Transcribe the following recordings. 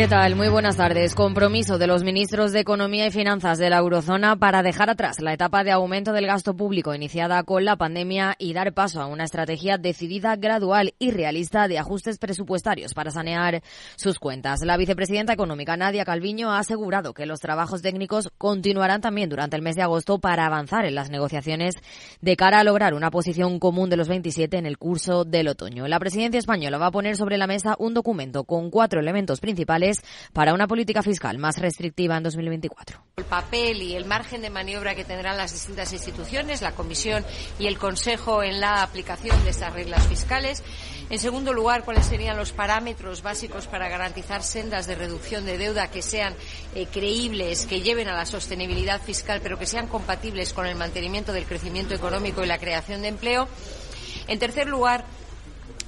¿Qué tal? Muy buenas tardes. Compromiso de los ministros de Economía y Finanzas de la Eurozona para dejar atrás la etapa de aumento del gasto público iniciada con la pandemia y dar paso a una estrategia decidida, gradual y realista de ajustes presupuestarios para sanear sus cuentas. La vicepresidenta económica Nadia Calviño ha asegurado que los trabajos técnicos continuarán también durante el mes de agosto para avanzar en las negociaciones de cara a lograr una posición común de los 27 en el curso del otoño. La presidencia española va a poner sobre la mesa un documento con cuatro elementos principales para una política fiscal más restrictiva en 2024. El papel y el margen de maniobra que tendrán las distintas instituciones, la Comisión y el Consejo en la aplicación de esas reglas fiscales. En segundo lugar, cuáles serían los parámetros básicos para garantizar sendas de reducción de deuda que sean eh, creíbles, que lleven a la sostenibilidad fiscal, pero que sean compatibles con el mantenimiento del crecimiento económico y la creación de empleo. En tercer lugar,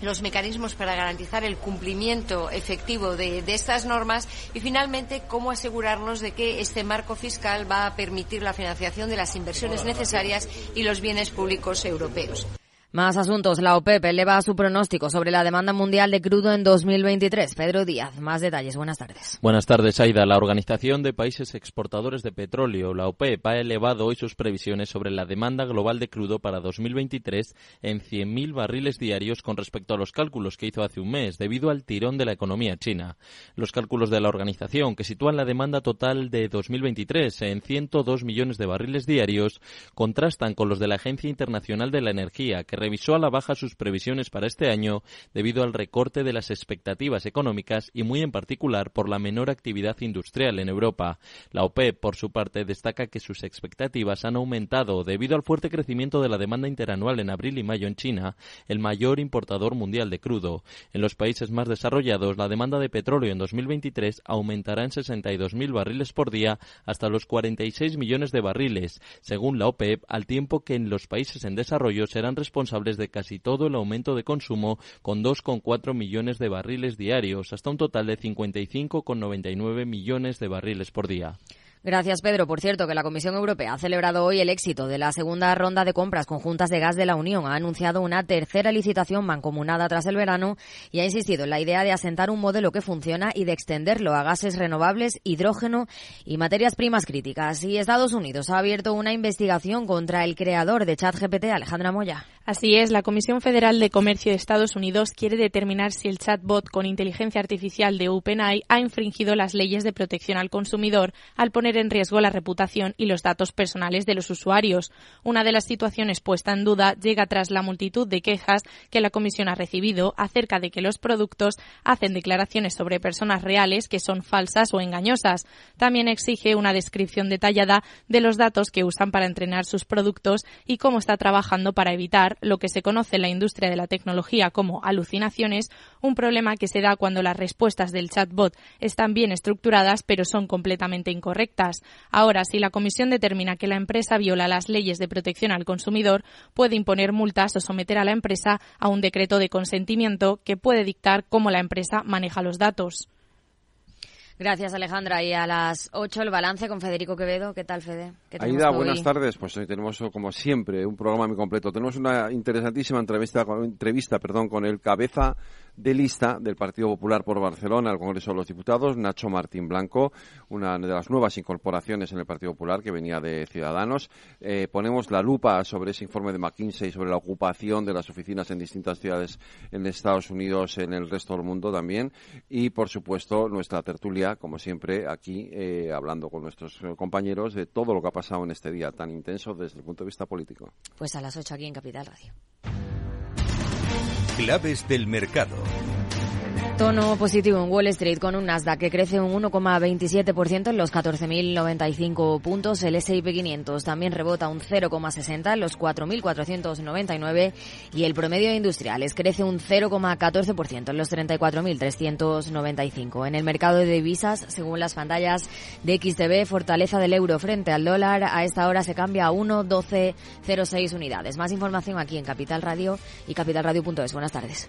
los mecanismos para garantizar el cumplimiento efectivo de, de, estas normas y, finalmente, cómo asegurarnos de que este marco fiscal va a permitir la financiación de las inversiones necesarias y los bienes públicos europeos. Más asuntos. La OPEP eleva su pronóstico sobre la demanda mundial de crudo en 2023. Pedro Díaz, más detalles. Buenas tardes. Buenas tardes, Aida. La Organización de Países Exportadores de Petróleo, la OPEP, ha elevado hoy sus previsiones sobre la demanda global de crudo para 2023 en 100.000 barriles diarios con respecto a los cálculos que hizo hace un mes, debido al tirón de la economía china. Los cálculos de la organización, que sitúan la demanda total de 2023 en 102 millones de barriles diarios, contrastan con los de la Agencia Internacional de la Energía, que revisó a la baja sus previsiones para este año debido al recorte de las expectativas económicas y muy en particular por la menor actividad industrial en Europa. La OPEP, por su parte, destaca que sus expectativas han aumentado debido al fuerte crecimiento de la demanda interanual en abril y mayo en China, el mayor importador mundial de crudo. En los países más desarrollados, la demanda de petróleo en 2023 aumentará en 62.000 barriles por día hasta los 46 millones de barriles, según la OPEP, al tiempo que en los países en desarrollo serán responsables de casi todo el aumento de consumo, con 2,4 millones de barriles diarios, hasta un total de 55,99 millones de barriles por día. Gracias, Pedro. Por cierto, que la Comisión Europea ha celebrado hoy el éxito de la segunda ronda de compras conjuntas de gas de la Unión. Ha anunciado una tercera licitación mancomunada tras el verano y ha insistido en la idea de asentar un modelo que funciona y de extenderlo a gases renovables, hidrógeno y materias primas críticas. Y Estados Unidos ha abierto una investigación contra el creador de ChatGPT, Alejandra Moya. Así es, la Comisión Federal de Comercio de Estados Unidos quiere determinar si el chatbot con inteligencia artificial de OpenAI ha infringido las leyes de protección al consumidor al poner en riesgo la reputación y los datos personales de los usuarios. Una de las situaciones puesta en duda llega tras la multitud de quejas que la Comisión ha recibido acerca de que los productos hacen declaraciones sobre personas reales que son falsas o engañosas. También exige una descripción detallada de los datos que usan para entrenar sus productos y cómo está trabajando para evitar lo que se conoce en la industria de la tecnología como alucinaciones, un problema que se da cuando las respuestas del chatbot están bien estructuradas pero son completamente incorrectas. Ahora, si la Comisión determina que la empresa viola las leyes de protección al consumidor, puede imponer multas o someter a la empresa a un decreto de consentimiento que puede dictar cómo la empresa maneja los datos. Gracias, Alejandra. Y a las 8 el balance con Federico Quevedo. ¿Qué tal, Fede? Aida, buenas tardes. Pues hoy tenemos, como siempre, un programa muy completo. Tenemos una interesantísima entrevista, entrevista perdón, con el cabeza de lista del Partido Popular por Barcelona al Congreso de los Diputados, Nacho Martín Blanco, una de las nuevas incorporaciones en el Partido Popular que venía de Ciudadanos. Eh, ponemos la lupa sobre ese informe de McKinsey sobre la ocupación de las oficinas en distintas ciudades en Estados Unidos, en el resto del mundo también. Y, por supuesto, nuestra tertulia, como siempre, aquí eh, hablando con nuestros compañeros de todo lo que ha pasado en este día tan intenso desde el punto de vista político. Pues a las 8 aquí en Capital Radio. Claves del mercado. Tono positivo en Wall Street con un Nasdaq que crece un 1,27% en los 14.095 puntos. El S&P 500 también rebota un 0,60 en los 4.499 y el promedio de industriales crece un 0,14% en los 34.395. En el mercado de divisas, según las pantallas de XTB, fortaleza del euro frente al dólar a esta hora se cambia a 1,1206 unidades. Más información aquí en Capital Radio y capitalradio.es. Buenas tardes.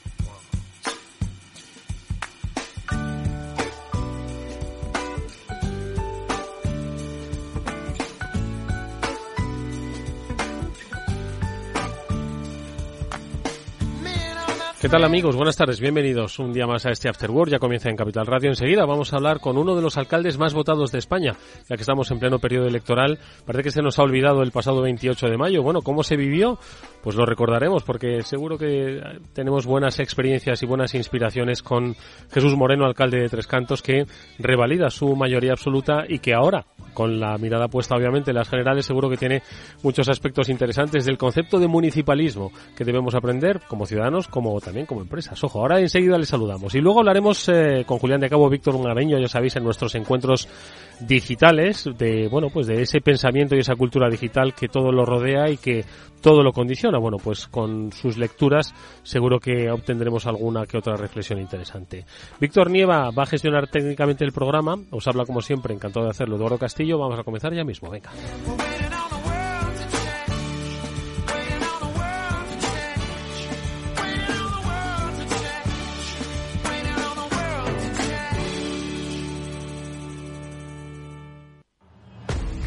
¿Qué tal amigos? Buenas tardes, bienvenidos un día más a este After Work. Ya comienza en Capital Radio. Enseguida vamos a hablar con uno de los alcaldes más votados de España, ya que estamos en pleno periodo electoral. Parece que se nos ha olvidado el pasado 28 de mayo. Bueno, ¿cómo se vivió? Pues lo recordaremos porque seguro que tenemos buenas experiencias y buenas inspiraciones con Jesús Moreno, alcalde de Tres Cantos, que revalida su mayoría absoluta y que ahora, con la mirada puesta obviamente en las generales, seguro que tiene muchos aspectos interesantes del concepto de municipalismo que debemos aprender como ciudadanos, como también como empresas. Ojo, ahora enseguida les saludamos. Y luego hablaremos eh, con Julián de Cabo, Víctor Ungareño, ya sabéis, en nuestros encuentros digitales, de, bueno, pues de ese pensamiento y esa cultura digital que todo lo rodea y que todo lo condiciona. Bueno, pues con sus lecturas seguro que obtendremos alguna que otra reflexión interesante. Víctor Nieva va a gestionar técnicamente el programa. Os habla como siempre, encantado de hacerlo, Eduardo Castillo. Vamos a comenzar ya mismo. Venga.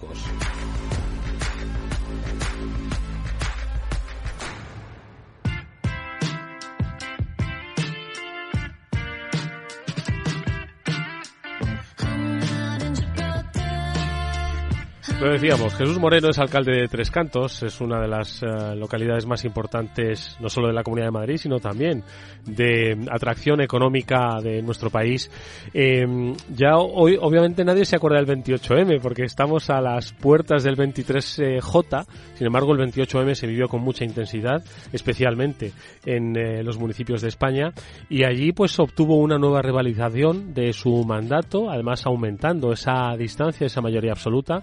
riesgos. Lo decíamos, Jesús Moreno es alcalde de Tres Cantos, es una de las uh, localidades más importantes no solo de la Comunidad de Madrid, sino también de atracción económica de nuestro país. Eh, ya hoy, obviamente, nadie se acuerda del 28M, porque estamos a las puertas del 23J, sin embargo, el 28M se vivió con mucha intensidad, especialmente en eh, los municipios de España, y allí pues obtuvo una nueva revalidación de su mandato, además aumentando esa distancia, esa mayoría absoluta,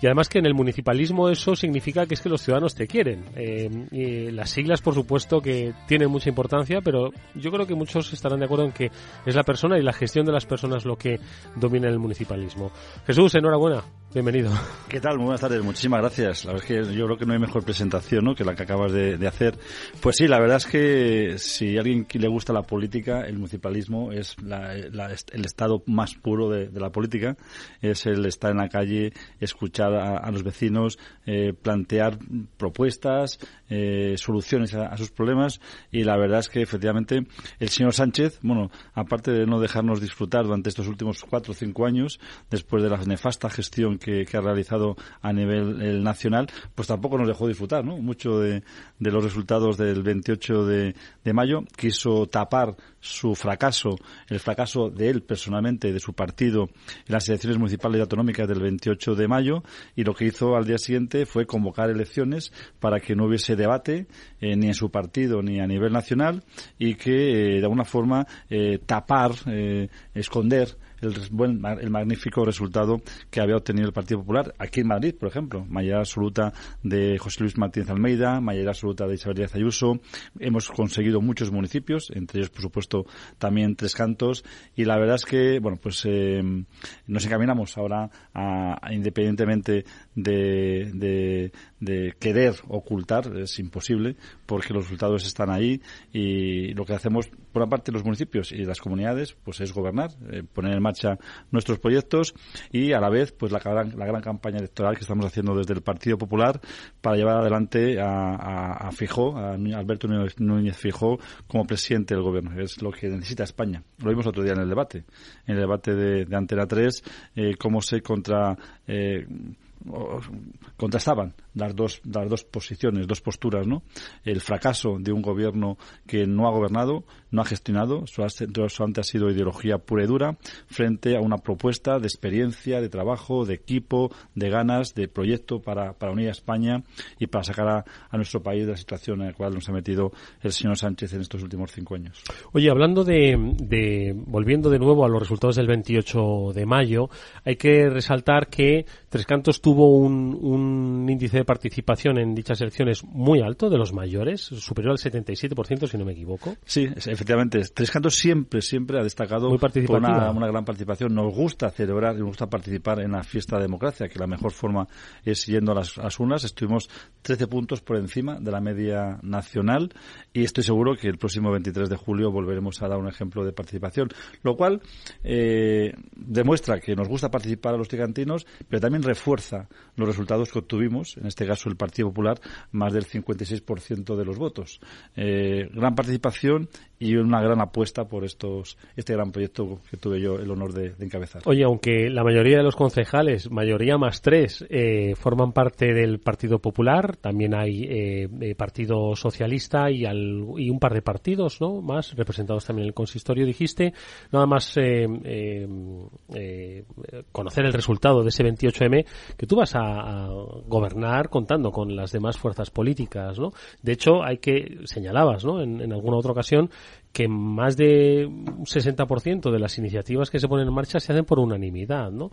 y además que en el municipalismo eso significa que es que los ciudadanos te quieren. Eh, y las siglas, por supuesto, que tienen mucha importancia, pero yo creo que muchos estarán de acuerdo en que es la persona y la gestión de las personas lo que domina el municipalismo. Jesús, enhorabuena. Bienvenido. ¿Qué tal? Muy buenas tardes. Muchísimas gracias. La verdad es que yo creo que no hay mejor presentación ¿no? que la que acabas de, de, hacer. Pues sí, la verdad es que si a alguien le gusta la política, el municipalismo es la, la, el estado más puro de, de, la política. Es el estar en la calle, escuchar a, los vecinos, eh, plantear propuestas, eh, soluciones a, sus problemas. Y la verdad es que efectivamente el señor Sánchez, bueno, aparte de no dejarnos disfrutar durante estos últimos cuatro o cinco años, después de la nefasta gestión que, ha realizado a nivel el nacional, pues tampoco nos dejó disfrutar, ¿no? Mucho de, de los resultados del 28 de, de, mayo. Quiso tapar su fracaso, el fracaso de él personalmente, de su partido, en las elecciones municipales y autonómicas del 28 de mayo, y lo que hizo al día siguiente fue convocar elecciones para que no hubiese debate eh, ni en su partido ni a nivel nacional y que eh, de alguna forma eh, tapar, esconder el, buen, el magnífico resultado que había obtenido el Partido Popular aquí en Madrid, por ejemplo. Mayoría absoluta de José Luis Martínez Almeida, mayoría absoluta de Isabel Díaz Ayuso. Hemos conseguido muchos municipios, entre ellos, por supuesto, también Tres Cantos. Y la verdad es que, bueno, pues eh, nos encaminamos ahora a, independientemente de, de, querer ocultar, es imposible, porque los resultados están ahí y lo que hacemos, por una parte, los municipios y las comunidades, pues es gobernar, eh, poner en marcha nuestros proyectos y a la vez, pues la gran, la gran campaña electoral que estamos haciendo desde el Partido Popular para llevar adelante a, a, a Fijó, a Alberto Núñez Fijó, como presidente del gobierno. Es lo que necesita España. Lo vimos otro día en el debate, en el debate de, de Antena 3, eh, cómo se contra. Eh, contrastaban las dos, las dos posiciones, dos posturas, ¿no? El fracaso de un gobierno que no ha gobernado, no ha gestionado, solamente ha sido ideología pura y dura, frente a una propuesta de experiencia, de trabajo, de equipo, de ganas, de proyecto para, para unir a España y para sacar a, nuestro país de la situación en la cual nos ha metido el señor Sánchez en estos últimos cinco años. Oye, hablando de, de volviendo de nuevo a los resultados del 28 de mayo, hay que resaltar que Tres Cantos tuvo un, un índice de participación en dichas elecciones muy alto, de los mayores, superior al 77%, si no me equivoco. Sí, efectivamente. Tres Cantos siempre, siempre ha destacado por una, una, gran participación. Nos gusta celebrar y nos gusta participar en la fiesta de democracia, que la mejor forma es yendo a las, a las urnas. Estuvimos 13 puntos por encima de la media nacional y estoy seguro que el próximo 23 de julio volveremos a dar un ejemplo de participación, lo cual eh, demuestra que nos gusta participar a los ticantinos, pero también refuerza los resultados que obtuvimos, en este caso el Partido Popular, más del 56% de los votos. Eh, gran participación y una gran apuesta por estos este gran proyecto que tuve yo el honor de, encabezar. Oye, aunque la mayoría de los concejales, mayoría más tres, eh, forman parte del Partido Popular, también hay eh, Partido Socialista y, al, y un par de partidos ¿no? más representados también en el consistorio, dijiste, nada más eh, conocer el resultado de ese 28M, que tú vas a, a, gobernar contando con las demás fuerzas políticas, ¿no? De hecho, hay que, señalabas, ¿no? En, en alguna otra ocasión, que más de un 60% de las iniciativas que se ponen en marcha se hacen por unanimidad, ¿no?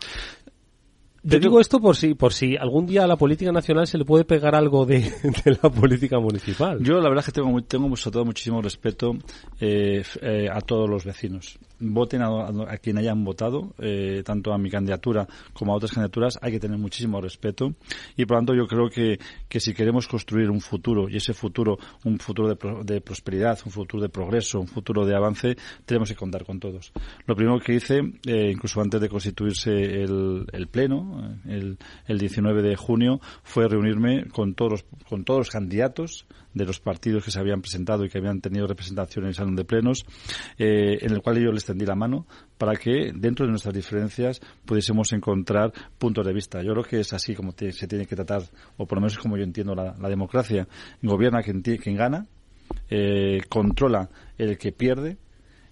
Yo digo esto por si, por si algún día a la política nacional se le puede pegar algo de, la política municipal. Yo la verdad es que tengo, tengo sobre todo muchísimo respeto eh, eh, a todos los vecinos voten a, quien hayan votado, eh, tanto a mi candidatura como a otras candidaturas, hay que tener muchísimo respeto y por lo tanto yo creo que, que si queremos construir un futuro y ese futuro, un futuro de, prosperidad, un futuro de progreso, un futuro de avance, tenemos que contar con todos. Lo primero que hice, eh, incluso antes de constituirse el, el Pleno, eh, el, el 19 de junio, fue reunirme con todos con todos los candidatos de los partidos que se habían presentado y que habían tenido representación en el salón de plenos, eh, en el cual yo les tendí la mano para que dentro de nuestras diferencias pudiésemos encontrar puntos de vista. Yo creo que es así como se tiene que tratar, o por lo menos es como yo entiendo la, democracia. Gobierna quien, quien gana, eh, controla el que pierde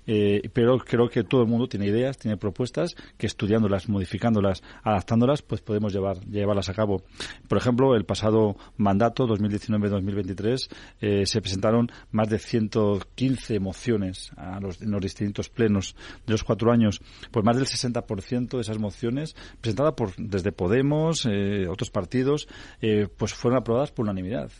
eh, pero creo que todo el mundo tiene ideas, tiene propuestas que estudiándolas, modificándolas, adaptándolas, pues podemos llevar, llevarlas a cabo. Por ejemplo, el pasado mandato, 2019-2023, eh, se presentaron más de 115 mociones a los, en los distintos plenos de los cuatro años. Pues más del 60% de esas mociones, presentadas por, desde Podemos, eh, otros partidos, eh, pues fueron aprobadas por unanimidad.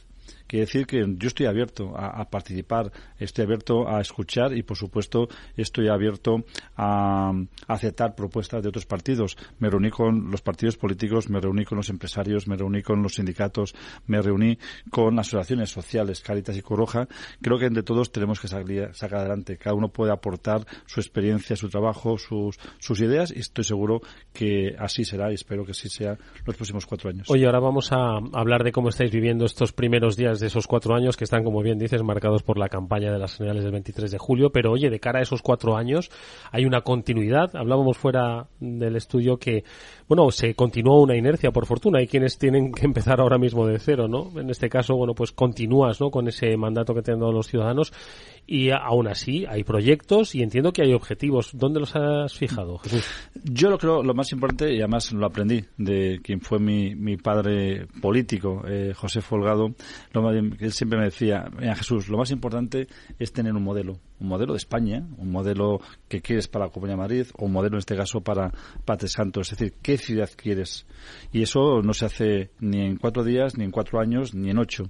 Quiere decir que yo estoy abierto a, participar, estoy abierto a escuchar y, por supuesto, estoy abierto a, aceptar propuestas de otros partidos. Me reuní con los partidos políticos, me reuní con los empresarios, me reuní con los sindicatos, me reuní con asociaciones sociales, Caritas y Coroja. Creo que entre todos tenemos que sacar adelante. Cada uno puede aportar su experiencia, su trabajo, sus, sus ideas y estoy seguro que así será y espero que así sea los próximos cuatro años. Oye, ahora vamos a hablar de cómo estáis viviendo estos primeros días de esos cuatro años que están, como bien dices, marcados por la campaña de las generales del 23 de julio. Pero oye, de cara a esos cuatro años hay una continuidad. Hablábamos fuera del estudio que, bueno, se continuó una inercia, por fortuna. Hay quienes tienen que empezar ahora mismo de cero, ¿no? En este caso, bueno, pues continúas, ¿no? Con ese mandato que te han dado los ciudadanos y aún así hay proyectos y entiendo que hay objetivos. ¿Dónde los has fijado, Jesús? Yo lo creo lo más importante, y además lo aprendí de quien fue mi, mi padre político, eh, José Folgado, lo él siempre me decía, Jesús, lo más importante es tener un modelo un modelo de España, un modelo que quieres para la Comunidad de Madrid o un modelo en este caso para, Tres Cantos. Es decir, ¿qué ciudad quieres? Y eso no se hace ni en cuatro días, ni en cuatro años, ni en ocho.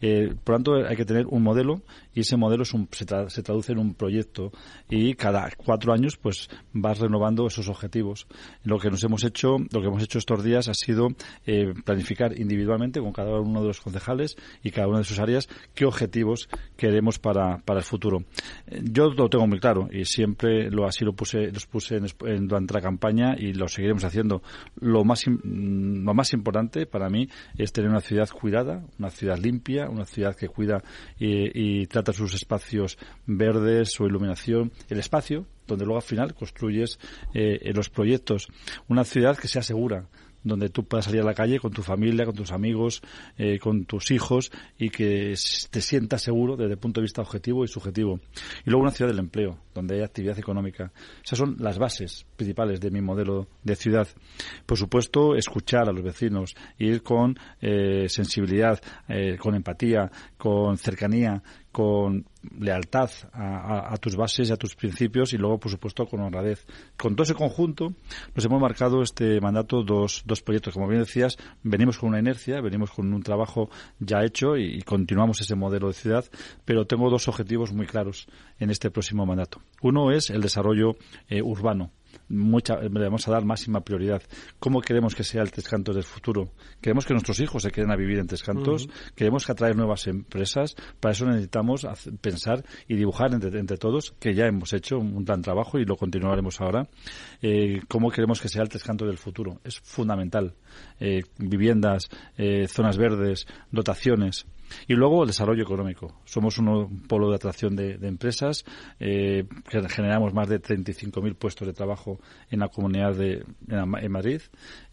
Eh, por lo tanto, hay que tener un modelo y ese modelo es un, se, se, traduce en un proyecto y cada cuatro años pues vas renovando esos objetivos. Lo que nos hemos hecho, lo que hemos hecho estos días ha sido eh, planificar individualmente con cada uno de los concejales y cada una de sus áreas qué objetivos queremos para el futuro. Yo lo tengo muy claro y siempre lo así lo puse, los puse en, durante la campaña y lo seguiremos haciendo. Lo más, lo más importante para mí es tener una ciudad cuidada, una ciudad limpia, una ciudad que cuida y, y trata sus espacios verdes, su iluminación, el espacio donde luego al final construyes eh, los proyectos. Una ciudad que sea segura, donde tú puedas salir a la calle con tu familia, con tus amigos, eh, con tus hijos y que te sientas seguro desde el punto de vista objetivo y subjetivo. Y luego una ciudad del empleo, donde hay actividad económica. Esas son las bases principales de mi modelo de ciudad. Por supuesto, escuchar a los vecinos, ir con eh, sensibilidad, eh, con empatía, con cercanía, con lealtad a, tus bases y a tus principios y luego, por supuesto, con honradez. Con todo ese conjunto nos hemos marcado este mandato dos, dos proyectos. Como bien decías, venimos con una inercia, venimos con un trabajo ya hecho y, continuamos ese modelo de ciudad, pero tengo dos objetivos muy claros en este próximo mandato. Uno es el desarrollo eh, urbano mucha, le vamos a dar máxima prioridad. ¿Cómo queremos que sea el Tres Cantos del futuro? ¿Queremos que nuestros hijos se queden a vivir en Tres Cantos? ¿Queremos que atraer nuevas empresas? Para eso necesitamos pensar y dibujar entre, todos, que ya hemos hecho un gran trabajo y lo continuaremos ahora. Eh, ¿Cómo queremos que sea el Tres Cantos del futuro? Es fundamental. Eh, viviendas, eh, zonas verdes, dotaciones. Y luego el desarrollo económico. Somos un polo de atracción de, empresas, eh, generamos más de 35.000 puestos de trabajo en la comunidad de en, Madrid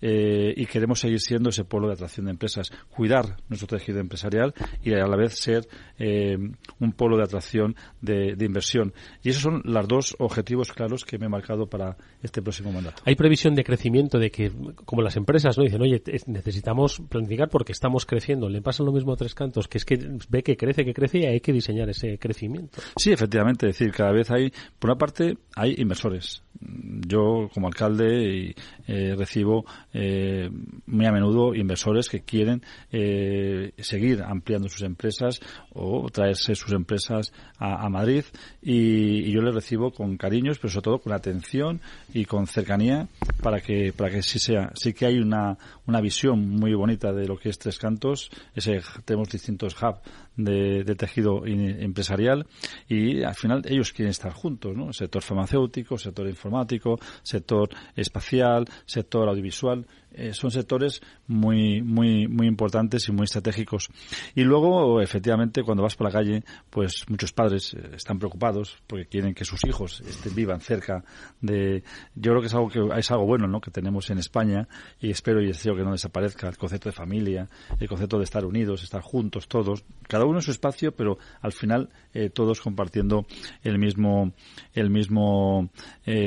eh, y queremos seguir siendo ese polo de atracción de empresas, cuidar nuestro tejido empresarial y a la vez ser eh, un polo de atracción de, inversión. Y esos son los dos objetivos claros que me he marcado para este próximo mandato. ¿Hay previsión de crecimiento de que, como las empresas, no dicen, oye, necesitamos planificar porque estamos creciendo? ¿Le pasa lo mismo a Tres Cantos? Que es que ve que crece, que crece y hay que diseñar ese crecimiento. Sí, efectivamente, es decir, cada vez hay, por una parte, hay inversores. Yo, como alcalde, eh, recibo eh, muy a menudo inversores que quieren eh, seguir ampliando sus empresas o traerse sus empresas a, Madrid y, yo les recibo con cariños, pero sobre todo con atención y con cercanía para que para que sí sea. Sí que hay una, una visión muy bonita de lo que es Tres Cantos. Ese, tenemos distintos hubs de, tejido empresarial y al final ellos quieren estar juntos, ¿no? Sector farmacéutico, sector informático, sector espacial, sector audiovisual. Eh, son sectores muy, muy, muy importantes y muy estratégicos. Y luego, efectivamente, cuando vas por la calle, pues muchos padres eh, están preocupados porque quieren que sus hijos estén, vivan cerca de. Yo creo que es algo que es algo bueno, ¿no? Que tenemos en España y espero y deseo que no desaparezca el concepto de familia, el concepto de estar unidos, estar juntos todos, cada uno en su espacio, pero al final eh, todos compartiendo el mismo, el mismo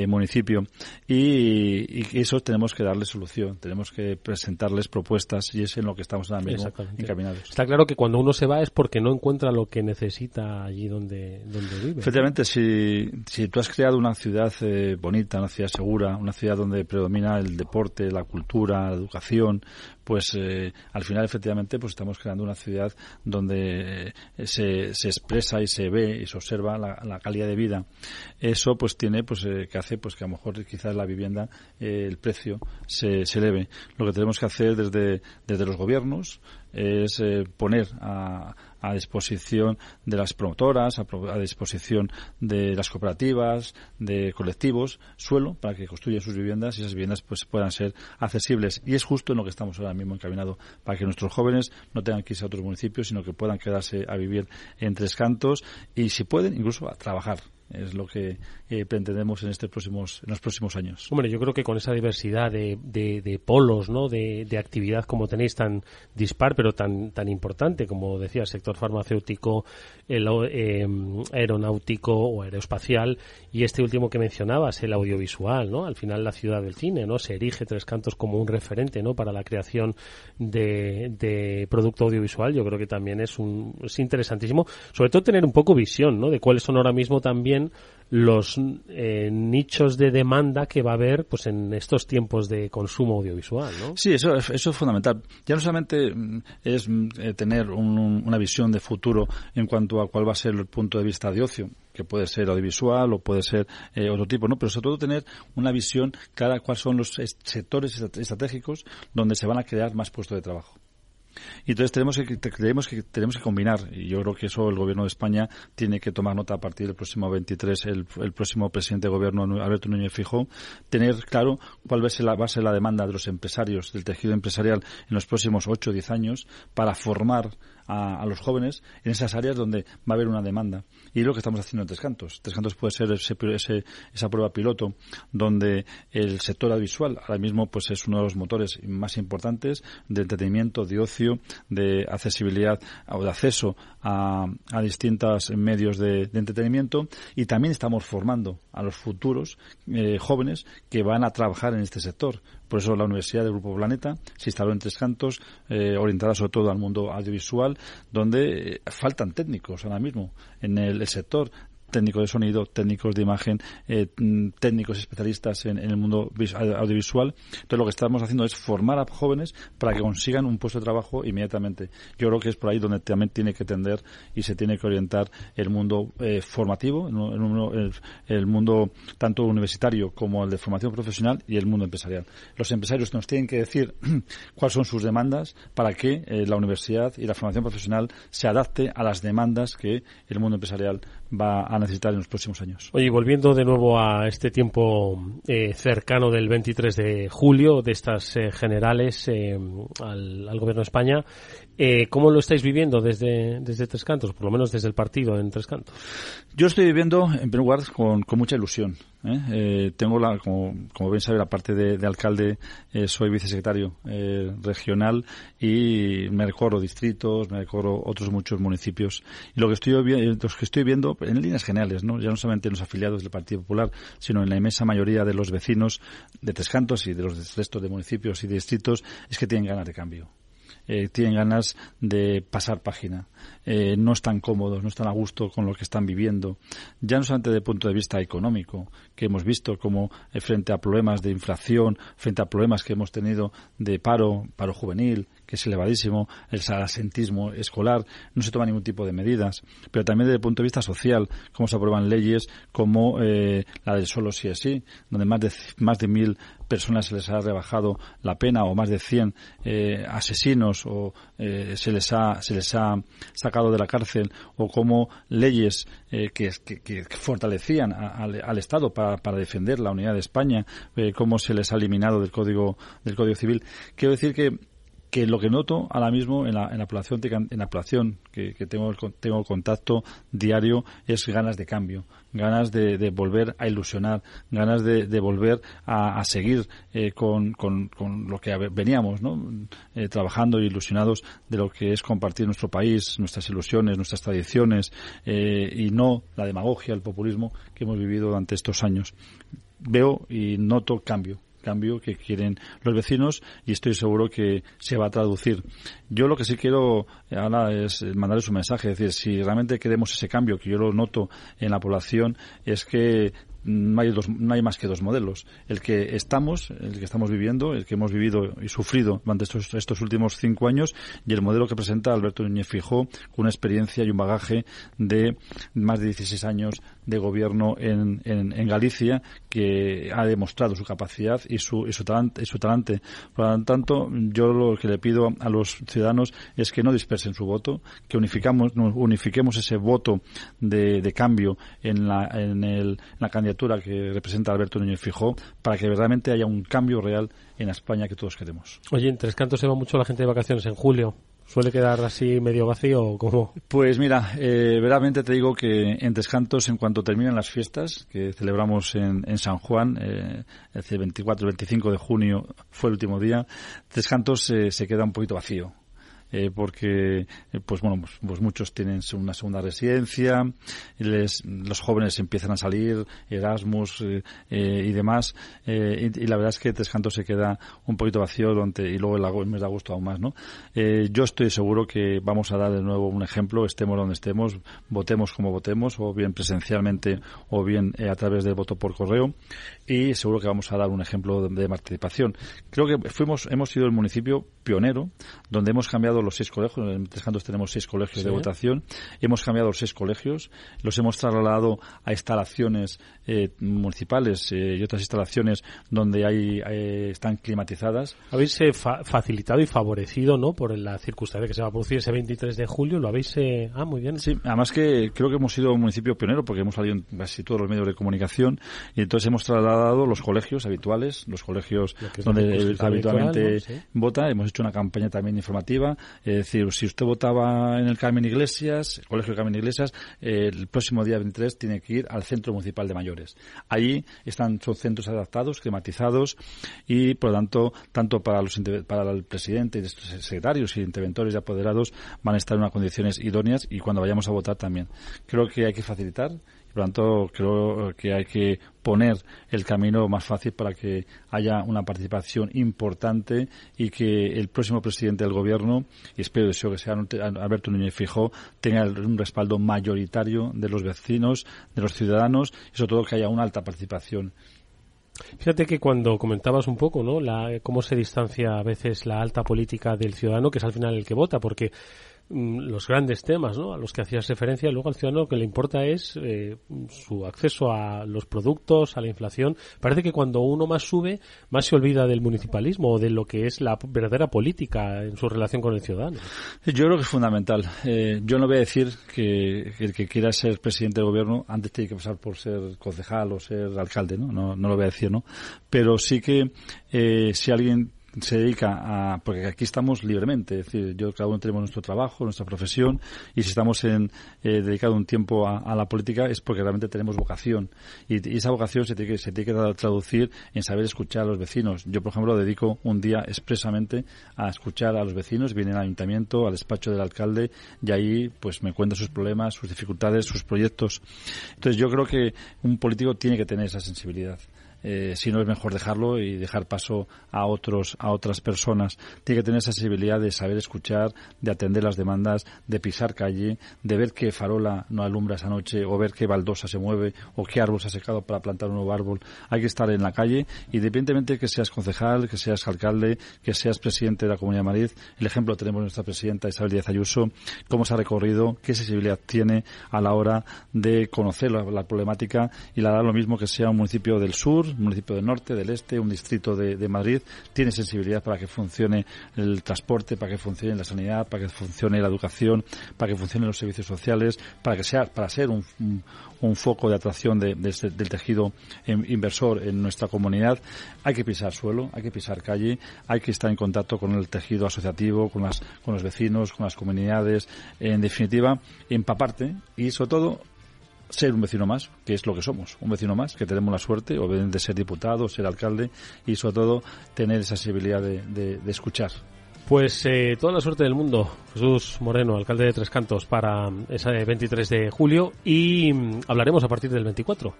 municipio. Y, y eso tenemos que darle solución. Tenemos que presentarles propuestas y es en lo que estamos ahora mismo encaminados. Está claro que cuando uno se va es porque no encuentra lo que necesita allí donde, donde vive. Efectivamente, si, si tú has creado una ciudad eh, bonita, una ciudad segura, una ciudad donde predomina el deporte, la cultura, la educación, pues eh, al final efectivamente pues estamos creando una ciudad donde eh, se, se, expresa y se ve y se observa la, calidad de vida. Eso pues tiene pues que hace pues que a lo mejor quizás la vivienda el precio se, se eleve. Lo que tenemos que hacer desde, desde los gobiernos es eh, poner a, a, disposición de las promotoras, a, disposición de las cooperativas, de colectivos, suelo para que construyan sus viviendas y esas viviendas pues puedan ser accesibles. Y es justo en lo que estamos ahora mismo encaminados, para que nuestros jóvenes no tengan que irse a otros municipios, sino que puedan quedarse a vivir en Tres Cantos y si pueden incluso a trabajar es lo que eh, pretendemos en, este próximos, en los próximos años. Hombre, yo creo que con esa diversidad de, de, polos, ¿no? De, de, actividad como tenéis tan dispar, pero tan, tan importante, como decía, el sector farmacéutico, el eh, aeronáutico o aeroespacial, y este último que mencionabas, el audiovisual, ¿no? Al final la ciudad del cine, ¿no? Se erige Tres Cantos como un referente, ¿no? Para la creación de, de producto audiovisual. Yo creo que también es, un, es interesantísimo, sobre todo tener un poco visión, ¿no? De cuáles son ahora mismo también los eh, nichos de demanda que va a haber pues en estos tiempos de consumo audiovisual, ¿no? Sí, eso, eso es fundamental. Ya no solamente mm, es mm, eh, tener una visión de futuro en cuanto a cuál va a ser el punto de vista de ocio, que puede ser audiovisual o puede ser eh, otro tipo, ¿no? Pero sobre todo tener una visión clara cuáles son los sectores estratégicos donde se van a crear más puestos de trabajo. Y entonces tenemos que, tenemos que, tenemos que combinar, y yo creo que eso el Gobierno de España tiene que tomar nota a partir del próximo 23, el, el próximo presidente de Gobierno, Alberto Núñez Fijó, tener claro cuál va a, ser la, va a ser la demanda de los empresarios, del tejido empresarial en los próximos 8 o 10 años para formar a, los jóvenes en esas áreas donde va a haber una demanda. Y es lo que estamos haciendo en Tres Cantos. Tres Cantos puede ser ese, esa prueba piloto donde el sector audiovisual ahora mismo pues es uno de los motores más importantes de entretenimiento, de ocio, de accesibilidad o de acceso a, a distintos medios de, entretenimiento y también estamos formando a los futuros eh, jóvenes que van a trabajar en este sector. Por eso la Universidad del Grupo Planeta se instaló en Tres Cantos, eh, orientada sobre todo al mundo audiovisual, donde eh, faltan técnicos ahora mismo en el sector técnicos de sonido, técnicos de imagen, eh, mm, técnicos especialistas en, el mundo audiovisual. Entonces lo que estamos haciendo es formar a jóvenes para que consigan un puesto de trabajo inmediatamente. Yo creo que es por ahí donde también tiene que tender y se tiene que orientar el mundo eh, formativo, el, mundo tanto universitario como el de formación profesional y el mundo empresarial. Los empresarios nos tienen que decir cuáles son sus demandas para que eh, la universidad y la formación profesional se adapte a las demandas que el mundo empresarial va a necesitar en los próximos años. Oye, volviendo de nuevo a este tiempo eh, cercano del 23 de julio, de estas eh, generales eh, al, al, Gobierno de España, eh, ¿Cómo lo estáis viviendo desde, desde Tres Cantos, por lo menos desde el partido en Tres Cantos? Yo estoy viviendo, en primer lugar, con, con mucha ilusión. ¿eh? Eh, tengo, la, como, como bien sabe, la parte de, de alcalde, eh, soy vicesecretario eh, regional y me recorro distritos, me recorro otros muchos municipios. Y lo que estoy, los que estoy viendo, en líneas generales, ¿no? ya no solamente en los afiliados del Partido Popular, sino en la inmensa mayoría de los vecinos de Tres Cantos y de los restos de municipios y distritos, es que tienen ganas de cambio eh, tienen ganas de pasar página. Eh, no están cómodos, no están a gusto con lo que están viviendo. Ya no solamente desde el punto de vista económico, que hemos visto como eh, frente a problemas de inflación, frente a problemas que hemos tenido de paro, paro juvenil, que es elevadísimo, el salasentismo escolar, no se toma ningún tipo de medidas, pero también desde el punto de vista social, cómo se aprueban leyes como eh, la del solo sí es sí, donde más de, más de mil personas se les ha rebajado la pena o más de 100 eh, asesinos o eh, se les ha se les ha sacado de la cárcel o como leyes que, que, fortalecían al, Estado para, para, defender la unidad de España cómo se les ha eliminado del código del código civil. Quiero decir que que lo que noto ahora mismo en la, en la población, en la población que, que tengo, tengo contacto diario es ganas de cambio, ganas de, volver a ilusionar, ganas de, de volver a, seguir eh, con, con, con, lo que veníamos, ¿no? Eh, trabajando y ilusionados de lo que es compartir nuestro país, nuestras ilusiones, nuestras tradiciones eh, y no la demagogia, el populismo que hemos vivido durante estos años. Veo y noto cambio, cambio que quieren los vecinos y estoy seguro que se va a traducir. Yo lo que sí quiero ahora es mandarles un mensaje, es decir, si realmente queremos ese cambio, que yo lo noto en la población, es que no hay, dos, no hay más que dos modelos. El que estamos, el que estamos viviendo, el que hemos vivido y sufrido durante estos, estos últimos cinco años y el modelo que presenta Alberto Núñez Fijó con una experiencia y un bagaje de más de 16 años de gobierno en, en, Galicia que ha demostrado su capacidad y su, y su, talante, y su talante. Por lo tanto, yo lo que le pido a los ciudadanos es que no dispersen su voto, que unificamos, unifiquemos ese voto de, de cambio en la, en, el, en la candidatura que representa Alberto Núñez Fijó para que verdaderamente haya un cambio real en España que todos queremos. Oye, en Tres Cantos se va mucho la gente de vacaciones en julio. ¿Suele quedar así medio vacío o cómo? Pues mira, eh, verdaderamente te digo que en Descantos, en cuanto terminan las fiestas que celebramos en, en San Juan, eh, el 24 y 25 de junio fue el último día, Descantos eh, se queda un poquito vacío eh, porque eh, pues bueno pues, pues, muchos tienen una segunda residencia les, los jóvenes empiezan a salir Erasmus eh, eh y demás eh, y, y, la verdad es que Trescanto se queda un poquito vacío durante y luego el, el mes de agosto aún más no yo estoy seguro que vamos a dar de nuevo un ejemplo estemos donde estemos votemos como votemos o bien presencialmente o bien a través del voto por correo y seguro que vamos a dar un ejemplo de participación. Creo que fuimos hemos sido el municipio pionero donde hemos cambiado los seis colegios, en Tres Cantos tenemos seis colegios sí. de votación, hemos cambiado los seis colegios, los hemos trasladado a instalaciones eh, municipales eh, y otras instalaciones donde hay eh, están climatizadas. Habéis fa facilitado y favorecido, ¿no? Por la circunstancia que se va a producir ese 23 de julio, lo habéis, ah, muy bien. Sí, además que creo que hemos sido un municipio pionero porque hemos salido en casi todos los medios de comunicación y entonces hemos trasladado los colegios habituales, los colegios donde habitualmente ¿no? sí. vota, hemos hecho una campaña también informativa, es decir, si usted votaba en el Carmen Iglesias, el Colegio Carmen Iglesias, eh, el próximo día 23 tiene que ir al Centro Municipal de Mayores. Allí están, son centros adaptados, climatizados y, por lo tanto, tanto para, los, para el presidente y los secretarios y interventores y apoderados van a estar en unas condiciones idóneas y cuando vayamos a votar también. Creo que hay que facilitar por lo tanto, creo que hay que poner el camino más fácil para que haya una participación importante y que el próximo presidente del gobierno, y espero deseo que sea Alberto Núñez Fijó, tenga un respaldo mayoritario de los vecinos, de los ciudadanos y sobre todo que haya una alta participación. Fíjate que cuando comentabas un poco, ¿no? La, cómo se distancia a veces la alta política del ciudadano, que es al final el que vota, porque los grandes temas ¿no? a los que hacías referencia, luego al ciudadano lo que le importa es eh, su acceso a los productos, a la inflación. Parece que cuando uno más sube, más se olvida del municipalismo o de lo que es la verdadera política en su relación con el ciudadano. Yo creo que es fundamental. Eh, yo no voy a decir que, que, el que quiera ser presidente del gobierno antes tiene que pasar por ser concejal o ser alcalde, ¿no? No, no lo voy a decir, ¿no? Pero sí que eh, si alguien se dedica a, porque aquí estamos libremente, es decir, yo cada uno tenemos nuestro trabajo, nuestra profesión, y si estamos en, eh, dedicado un tiempo a, la política es porque realmente tenemos vocación. Y, esa vocación se tiene, que, se tiene que traducir en saber escuchar a los vecinos. Yo, por ejemplo, dedico un día expresamente a escuchar a los vecinos, viene al ayuntamiento, al despacho del alcalde, y ahí pues me cuenta sus problemas, sus dificultades, sus proyectos. Entonces yo creo que un político tiene que tener esa sensibilidad eh, si no es mejor dejarlo y dejar paso a otros a otras personas. Tiene que tener esa sensibilidad de saber escuchar de atender las demandas de pisar calle de ver qué farola no alumbra esa noche o ver qué baldosa se mueve o qué árbol se ha secado para plantar un nuevo árbol. Hay que estar en la calle independientemente que seas concejal que seas alcalde que seas presidente de la Comunidad de Madrid. El ejemplo tenemos nuestra presidenta Isabel Díaz Ayuso cómo se ha recorrido qué sensibilidad tiene a la hora de conocer la, la problemática y la da lo mismo que sea un municipio del sur un municipio del norte, del este, un distrito de, Madrid, tiene sensibilidad para que funcione el transporte, para que funcione la sanidad, para que funcione la educación, para que funcionen los servicios sociales, para que sea, para ser un, un, foco de atracción de, este, del tejido inversor en nuestra comunidad. Hay que pisar suelo, hay que pisar calle, hay que estar en contacto con el tejido asociativo, con las, con los vecinos, con las comunidades, en definitiva, empaparte y sobre todo ser un vecino más, que es lo que somos, un vecino más, que tenemos la suerte, o de ser diputado, ser alcalde, y sobre todo tener esa sensibilidad de, de, de escuchar. Pues eh, toda la suerte del mundo, Jesús Moreno, alcalde de Tres Cantos, para ese 23 de julio, y mm, hablaremos a partir del 24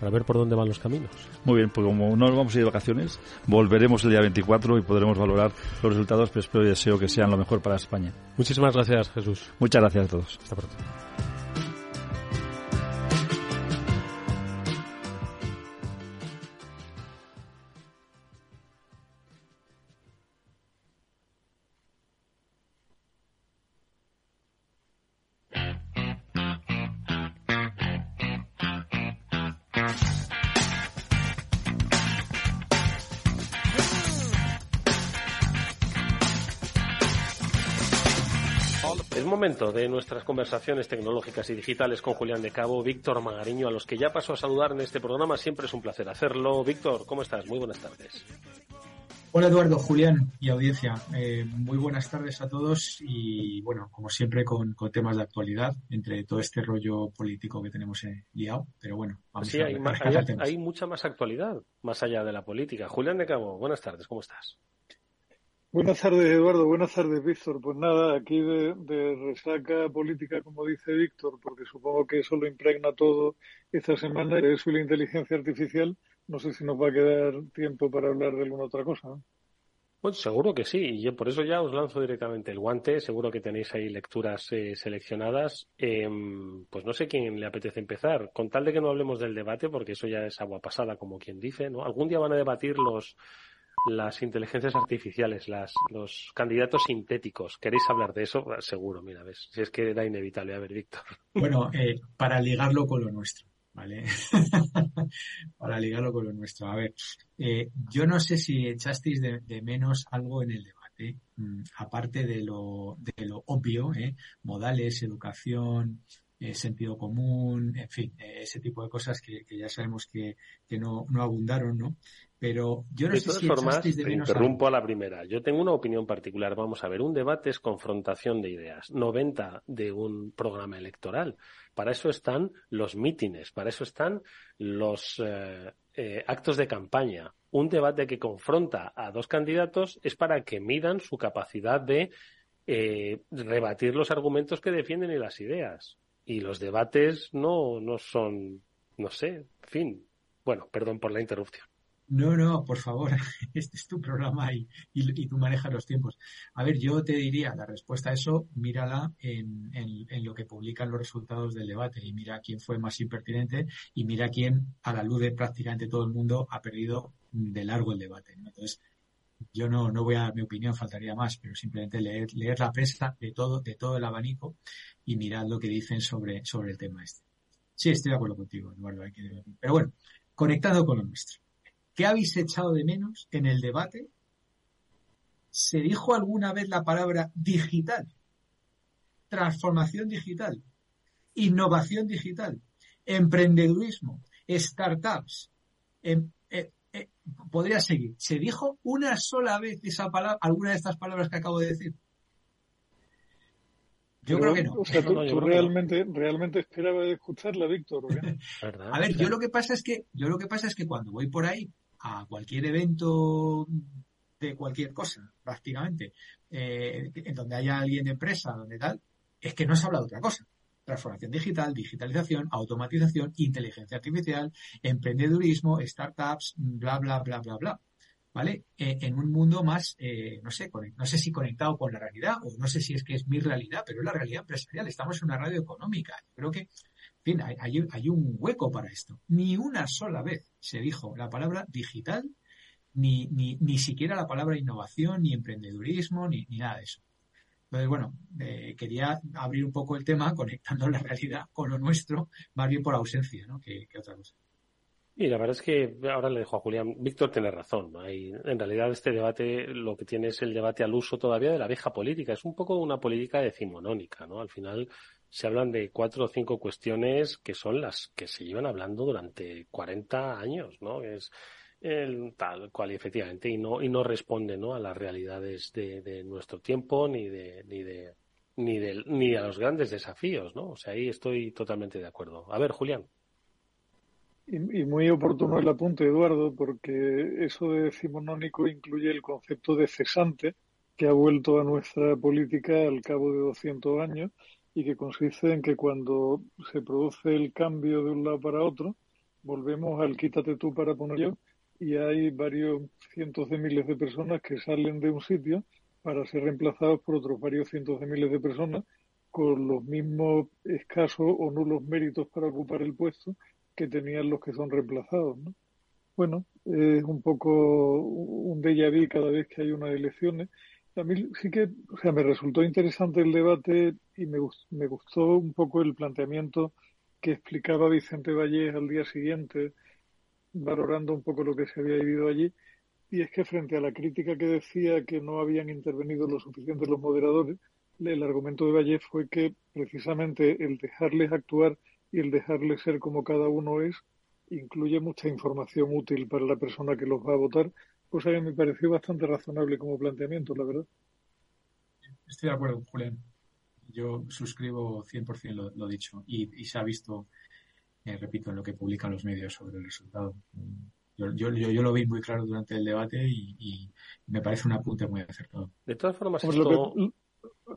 para ver por dónde van los caminos. Muy bien, pues como no nos vamos a ir de vacaciones, volveremos el día 24 y podremos valorar los resultados, pero espero y deseo que sean lo mejor para España. Muchísimas gracias, Jesús. Muchas gracias a todos. Hasta pronto. Conversaciones tecnológicas y digitales con Julián de Cabo, Víctor Magariño, a los que ya paso a saludar en este programa. Siempre es un placer hacerlo. Víctor, ¿cómo estás? Muy buenas tardes. Hola Eduardo, Julián y audiencia. Eh, muy buenas tardes a todos y bueno, como siempre con, temas de actualidad entre todo este rollo político que tenemos eh, liado. Pero bueno, vamos sí, a hay, hay, hay, mucha más actualidad más allá de la política. Julián de Cabo, buenas tardes, ¿cómo estás? Buenas tardes Eduardo, buenas tardes Víctor. Pues nada, aquí de, resaca política como dice Víctor, porque supongo que eso lo impregna todo esta semana, eso y la inteligencia artificial no sé si nos va a quedar tiempo para hablar de alguna otra cosa. Pues seguro que sí, y yo por eso ya os lanzo directamente el guante. Seguro que tenéis ahí lecturas eh, seleccionadas. Em, pues no sé quién le apetece empezar. Con tal de que no hablemos del debate, porque eso ya es agua pasada, como quien dice, ¿no? Algún día van a debatir los las inteligencias artificiales, las, los candidatos sintéticos. ¿Queréis hablar de eso? Seguro, mira, ves. Si es que era inevitable. A ver, Víctor. Bueno, eh, para ligarlo con lo nuestro. ¿vale? Para ligarlo con lo nuestro. A ver, eh, yo no sé si echasteis de, menos algo en el debate, mm, aparte de lo, de lo obvio, ¿eh? modales, educación, eh, sentido común, en fin, ese tipo de cosas que, ya sabemos que, que no, no abundaron, ¿no? Pero yo no de sé todas si formas, de te interrumpo a la primera. Yo tengo una opinión particular. Vamos a ver, un debate es confrontación de ideas, 90 de un programa electoral. Para eso están los mítines, para eso están los eh, eh, actos de campaña. Un debate que confronta a dos candidatos es para que midan su capacidad de eh, rebatir los argumentos que defienden y las ideas. Y los debates no, no son, no sé, en fin. Bueno, perdón por la interrupción. No, no, por favor, este es tu programa y, y, tú manejas los tiempos. A ver, yo te diría, la respuesta a eso, mírala en, lo que publican los resultados del debate y mira quién fue más impertinente y mira quién, a la luz de prácticamente todo el mundo, ha perdido de largo el debate. Entonces, yo no, no voy a dar mi opinión, faltaría más, pero simplemente leer, leer la prensa de todo, de todo el abanico y mirar lo que dicen sobre, sobre el tema este. Sí, estoy de acuerdo contigo, Eduardo. Pero bueno, conectado con lo nuestro. ¿Qué habéis echado de menos en el debate? ¿Se dijo alguna vez la palabra digital? Transformación digital, innovación digital, emprendedurismo, startups. Em, eh, eh, podría seguir. ¿Se dijo una sola vez esa palabra, alguna de estas palabras que acabo de decir? Yo creo que no. O sea, tú, realmente, realmente esperabas escucharla, Víctor. a ver, yo lo que pasa es que, yo lo que pasa es que cuando voy por ahí a cualquier evento de cualquier cosa, prácticamente, eh, en donde haya alguien de empresa, donde tal, es que no se habla de otra cosa. Transformación digital, digitalización, automatización, inteligencia artificial, emprendedurismo, startups, bla, bla, bla, bla, bla. ¿Vale? Eh, en un mundo más, eh, no sé, no sé si conectado con la realidad o no sé si es que es mi realidad, pero es la realidad empresarial. Estamos en una radio económica. Creo que fin, hay, un hueco para esto. Ni una sola vez se dijo la palabra digital, ni, ni, ni siquiera la palabra innovación, ni emprendedurismo, ni, ni nada de eso. Entonces, bueno, eh, quería abrir un poco el tema conectando la realidad con lo nuestro, más bien por ausencia, ¿no? Que, otra cosa. Y la verdad es que ahora le dejo a Julián. Víctor tiene razón. ¿no? Hay, en realidad este debate lo que tiene es el debate al uso todavía de la vieja política. Es un poco una política decimonónica, ¿no? Al final se hablan de cuatro o cinco cuestiones que son las que se llevan hablando durante 40 años, ¿no? Es el, tal cual, efectivamente, y no, y no responde, ¿no? A las realidades de, nuestro tiempo ni de, ni de, ni de, ni a los grandes desafíos, ¿no? O sea, ahí estoy totalmente de acuerdo. A ver, Julián. Y, y, muy oportuno el apunte, Eduardo, porque eso de decimonónico incluye el concepto de cesante que ha vuelto a nuestra política al cabo de 200 años y que consiste en que cuando se produce el cambio de un lado para otro, volvemos al quítate tú para poner yo y hay varios cientos de miles de personas que salen de un sitio para ser reemplazados por otros varios cientos de miles de personas con los mismos escasos o nulos méritos para ocupar el puesto que tenían los que son reemplazados. ¿no? Bueno, es un poco un déjà vu cada vez que hay unas elecciones a sí que, o sea, me resultó interesante el debate y me, me gustó un poco el planteamiento que explicaba Vicente Vallés al día siguiente, valorando un poco lo que se había vivido allí. Y es que frente a la crítica que decía que no habían intervenido lo suficiente los moderadores, el argumento de Vallés fue que precisamente el dejarles actuar y el dejarles ser como cada uno es, incluye mucha información útil para la persona que los va a votar cosa que me pareció bastante razonable como planteamiento, la verdad. Estoy de acuerdo, Julián. Yo suscribo 100% lo, lo dicho y, se ha visto, eh, repito, en lo que publican los medios sobre el resultado. Yo, yo, yo, lo vi muy claro durante el debate y, me parece un apunte muy acertado. De todas formas, esto...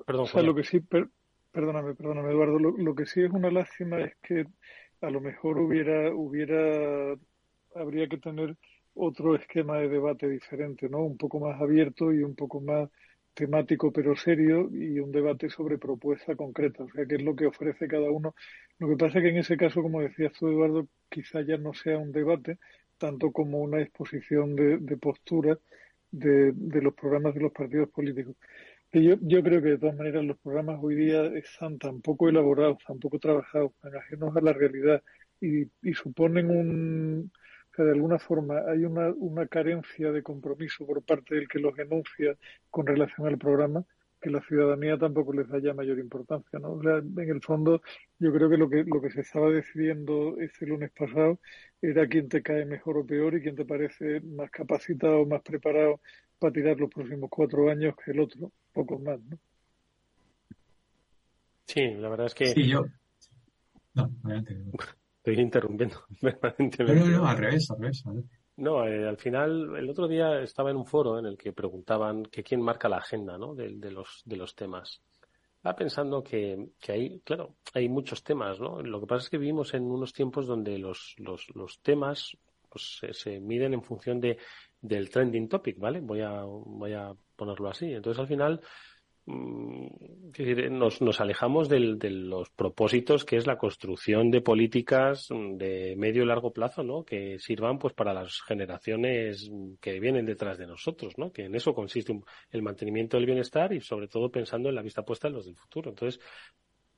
Perdón, lo que sí, perdóname, perdóname, Eduardo, lo, que sí es una lástima es que a lo mejor hubiera, hubiera, habría que tener otro esquema de debate diferente, ¿no? Un poco más abierto y un poco más temático pero serio y un debate sobre propuesta concreta, o sea, qué es lo que ofrece cada uno. Lo que pasa es que en ese caso, como decías tú, Eduardo, quizá ya no sea un debate tanto como una exposición de, de postura de, de, los programas de los partidos políticos. yo, yo creo que de todas maneras los programas hoy día están tan poco elaborados, tan poco trabajados, tan ajenos a la realidad y, y suponen un, de alguna forma hay una, una carencia de compromiso por parte del que los enuncia con relación al programa que la ciudadanía tampoco les da ya mayor importancia, ¿no? en el fondo, yo creo que lo que lo que se estaba decidiendo este lunes pasado era quién te cae mejor o peor y quién te parece más capacitado, más preparado para tirar los próximos cuatro años que el otro, poco más, ¿no? Sí, la verdad es que. Sí, yo. No, adelante. Estoy interrumpiendo permanentemente. No, no, al revés, al revés. No, eh, al final, el otro día estaba en un foro en el que preguntaban que quién marca la agenda, ¿no? De, de los, de los temas. Estaba pensando que, que hay, claro, hay muchos temas, ¿no? Lo que pasa es que vivimos en unos tiempos donde los, los, los temas pues, se, se miden en función de, del trending topic, ¿vale? Voy a, voy a ponerlo así. Entonces, al final, nos, nos alejamos del, de los propósitos que es la construcción de políticas de medio y largo plazo, ¿no? Que sirvan pues para las generaciones que vienen detrás de nosotros, ¿no? Que en eso consiste el mantenimiento del bienestar y sobre todo pensando en la vista puesta en los del futuro. Entonces,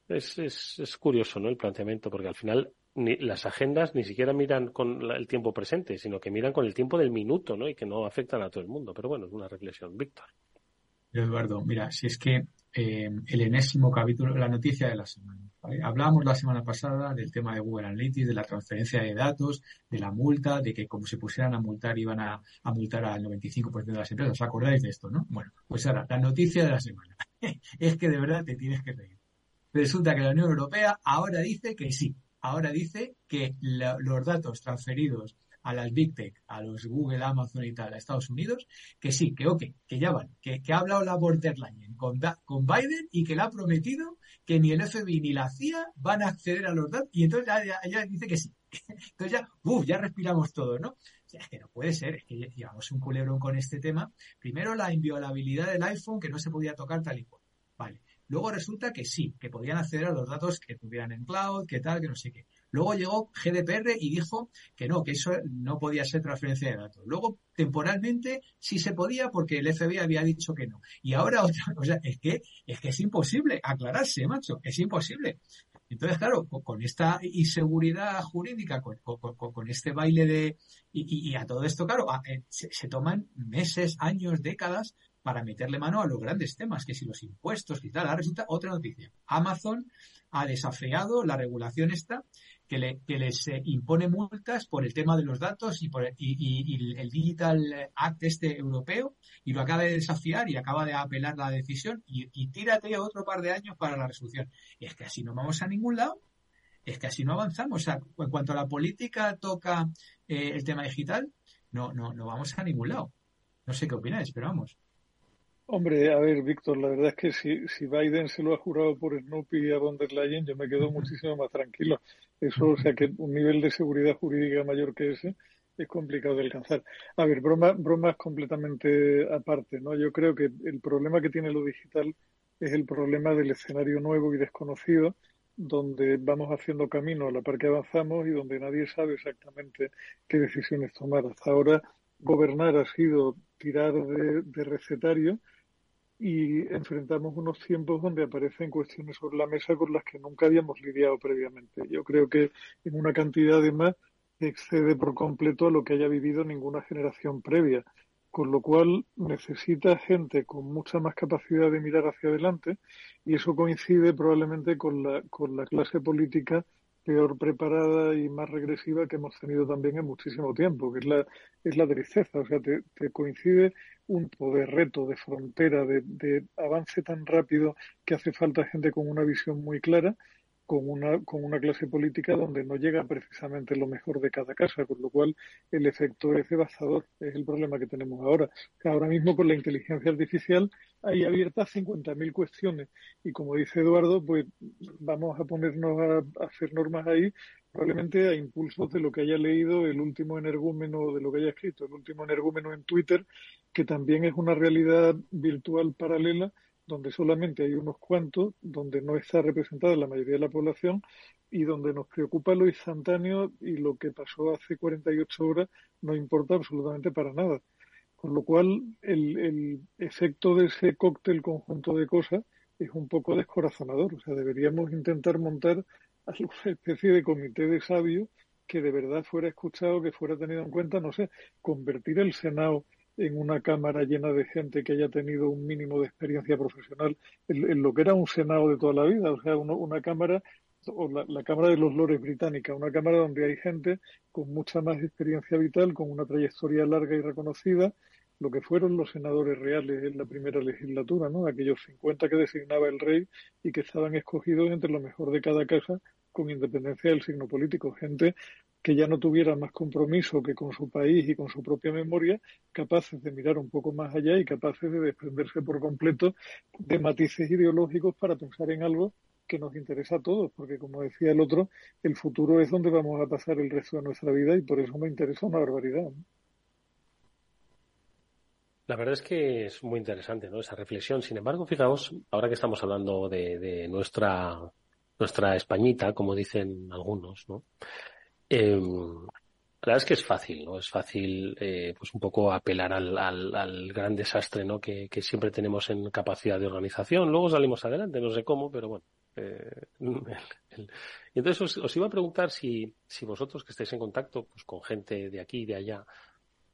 es, es, es curioso, ¿no? El planteamiento, porque al final ni, las agendas ni siquiera miran con el tiempo presente, sino que miran con el tiempo del minuto, ¿no? Y que no afectan a todo el mundo. Pero bueno, es una reflexión. Víctor. Eduardo, mira, si es que eh, el enésimo capítulo, la noticia de la semana. Hablábamos la semana pasada del tema de Google Analytics, de la transferencia de datos, de la multa, de que como se pusieran a multar iban a, multar al 95% de las empresas. ¿Os acordáis de esto, no? Bueno, pues ahora, la noticia de la semana. es que de verdad te tienes que reír. Resulta que la Unión Europea ahora dice que sí. Ahora dice que los datos transferidos a las Big Tech, a los Google, Amazon y tal, a Estados Unidos, que sí, que ok, que ya van, que, ha hablado la borderline con, con Biden y que le ha prometido que ni el FBI ni la CIA van a acceder a los datos y entonces ya, dice que sí. Entonces ya, uff, ya respiramos todo, ¿no? Es que no puede ser, es que llevamos un culebrón con este tema. Primero la inviolabilidad del iPhone que no se podía tocar tal y cual. Vale. Luego resulta que sí, que podían acceder a los datos que tuvieran en cloud, que tal, que no sé qué. Luego llegó GDPR y dijo que no, que eso no podía ser transferencia de datos. Luego, temporalmente, sí se podía porque el FBI había dicho que no. Y ahora otra cosa, es que es que es imposible aclararse, macho, es imposible. Entonces, claro, con, esta inseguridad jurídica, con, este baile de... Y, a todo esto, claro, eh, se, toman meses, años, décadas para meterle mano a los grandes temas, que si los impuestos y tal. Ahora resulta otra noticia. Amazon ha desafiado la regulación esta que, le, que les eh, impone multas por el tema de los datos y, por, y, el Digital Act este europeo y lo acaba de desafiar y acaba de apelar la decisión y, tírate otro par de años para la resolución. Y es que así no vamos a ningún lado, es que así no avanzamos. O sea, en cuanto a la política toca eh, el tema digital, no, no, no vamos a ningún lado. No sé qué opináis, pero vamos. Hombre, a ver, Víctor, la verdad es que si, si Biden se lo ha jurado por Snoopy y a von der Leyen, yo me quedo muchísimo más tranquilo. Eso, o sea, que un nivel de seguridad jurídica mayor que ese es complicado de alcanzar. A ver, broma, bromas completamente aparte, ¿no? Yo creo que el problema que tiene lo digital es el problema del escenario nuevo y desconocido, donde vamos haciendo camino a la par que avanzamos y donde nadie sabe exactamente qué decisiones tomar. Hasta ahora, gobernar ha sido tirar de recetario y enfrentamos unos tiempos donde aparecen cuestiones sobre la mesa con las que nunca habíamos lidiado previamente. Yo creo que en una cantidad de más excede por completo a lo que haya vivido ninguna generación previa, con lo cual necesita gente con mucha más capacidad de mirar hacia adelante y eso coincide probablemente con la, con la clase política peor preparada y más regresiva que hemos tenido también en muchísimo tiempo, que es la, es la tristeza. O sea, te, coincide un poder reto, de frontera, de, de avance tan rápido que hace falta gente con una visión muy clara con una, con una clase política donde no llega precisamente lo mejor de cada casa, con lo cual el efecto es devastador. Es el problema que tenemos ahora. Ahora mismo con la inteligencia artificial hay abiertas 50.000 cuestiones y como dice Eduardo, pues vamos a ponernos a, hacer normas ahí probablemente a impulsos de lo que haya leído el último energúmeno, de lo que haya escrito el último energúmeno en Twitter, que también es una realidad virtual paralela donde solamente hay unos cuantos, donde no está representada la mayoría de la población y donde nos preocupa lo instantáneo y lo que pasó hace 48 horas no importa absolutamente para nada. Con lo cual, el, el efecto de ese cóctel conjunto de cosas es un poco descorazonador. O sea, deberíamos intentar montar una especie de comité de sabios que de verdad fuera escuchado, que fuera tenido en cuenta, no sé, convertir el Senado en una cámara llena de gente que haya tenido un mínimo de experiencia profesional en, lo que era un Senado de toda la vida, o sea, una cámara o la, Cámara de los Lores británica, una cámara donde hay gente con mucha más experiencia vital, con una trayectoria larga y reconocida, lo que fueron los senadores reales en la primera legislatura, ¿no? Aquellos 50 que designaba el rey y que estaban escogidos entre lo mejor de cada casa con independencia del signo político. Gente que ya no tuviera más compromiso que con su país y con su propia memoria, capaces de mirar un poco más allá y capaces de desprenderse por completo de matices ideológicos para pensar en algo que nos interesa a todos, porque como decía el otro, el futuro es donde vamos a pasar el resto de nuestra vida y por eso me interesa una barbaridad. La verdad es que es muy interesante ¿no? esa reflexión. Sin embargo, fijaos, ahora que estamos hablando de, de nuestra, nuestra Españita, como dicen algunos, ¿no? Eh, la verdad es que es fácil, ¿no? Es fácil, eh, pues un poco apelar al, al, gran desastre, ¿no? Que, que, siempre tenemos en capacidad de organización. Luego salimos adelante, no sé cómo, pero bueno. Eh, y entonces os, iba a preguntar si, si vosotros que estáis en contacto pues, con gente de aquí y de allá,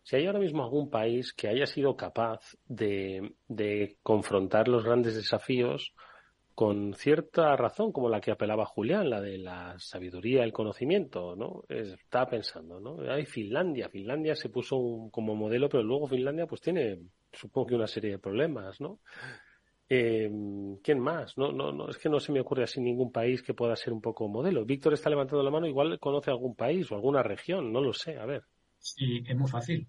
si hay ahora mismo algún país que haya sido capaz de, de confrontar los grandes desafíos con cierta razón, como la que apelaba Julián, la de la sabiduría, el conocimiento, ¿no? Estaba pensando, ¿no? Hay Finlandia, Finlandia se puso como modelo, pero luego Finlandia pues tiene, supongo que una serie de problemas, ¿no? Eh, ¿Quién más? No, no, no, es que no se me ocurre así ningún país que pueda ser un poco modelo. Víctor está levantando la mano, igual conoce algún país o alguna región, no lo sé, a ver. Sí, es muy fácil.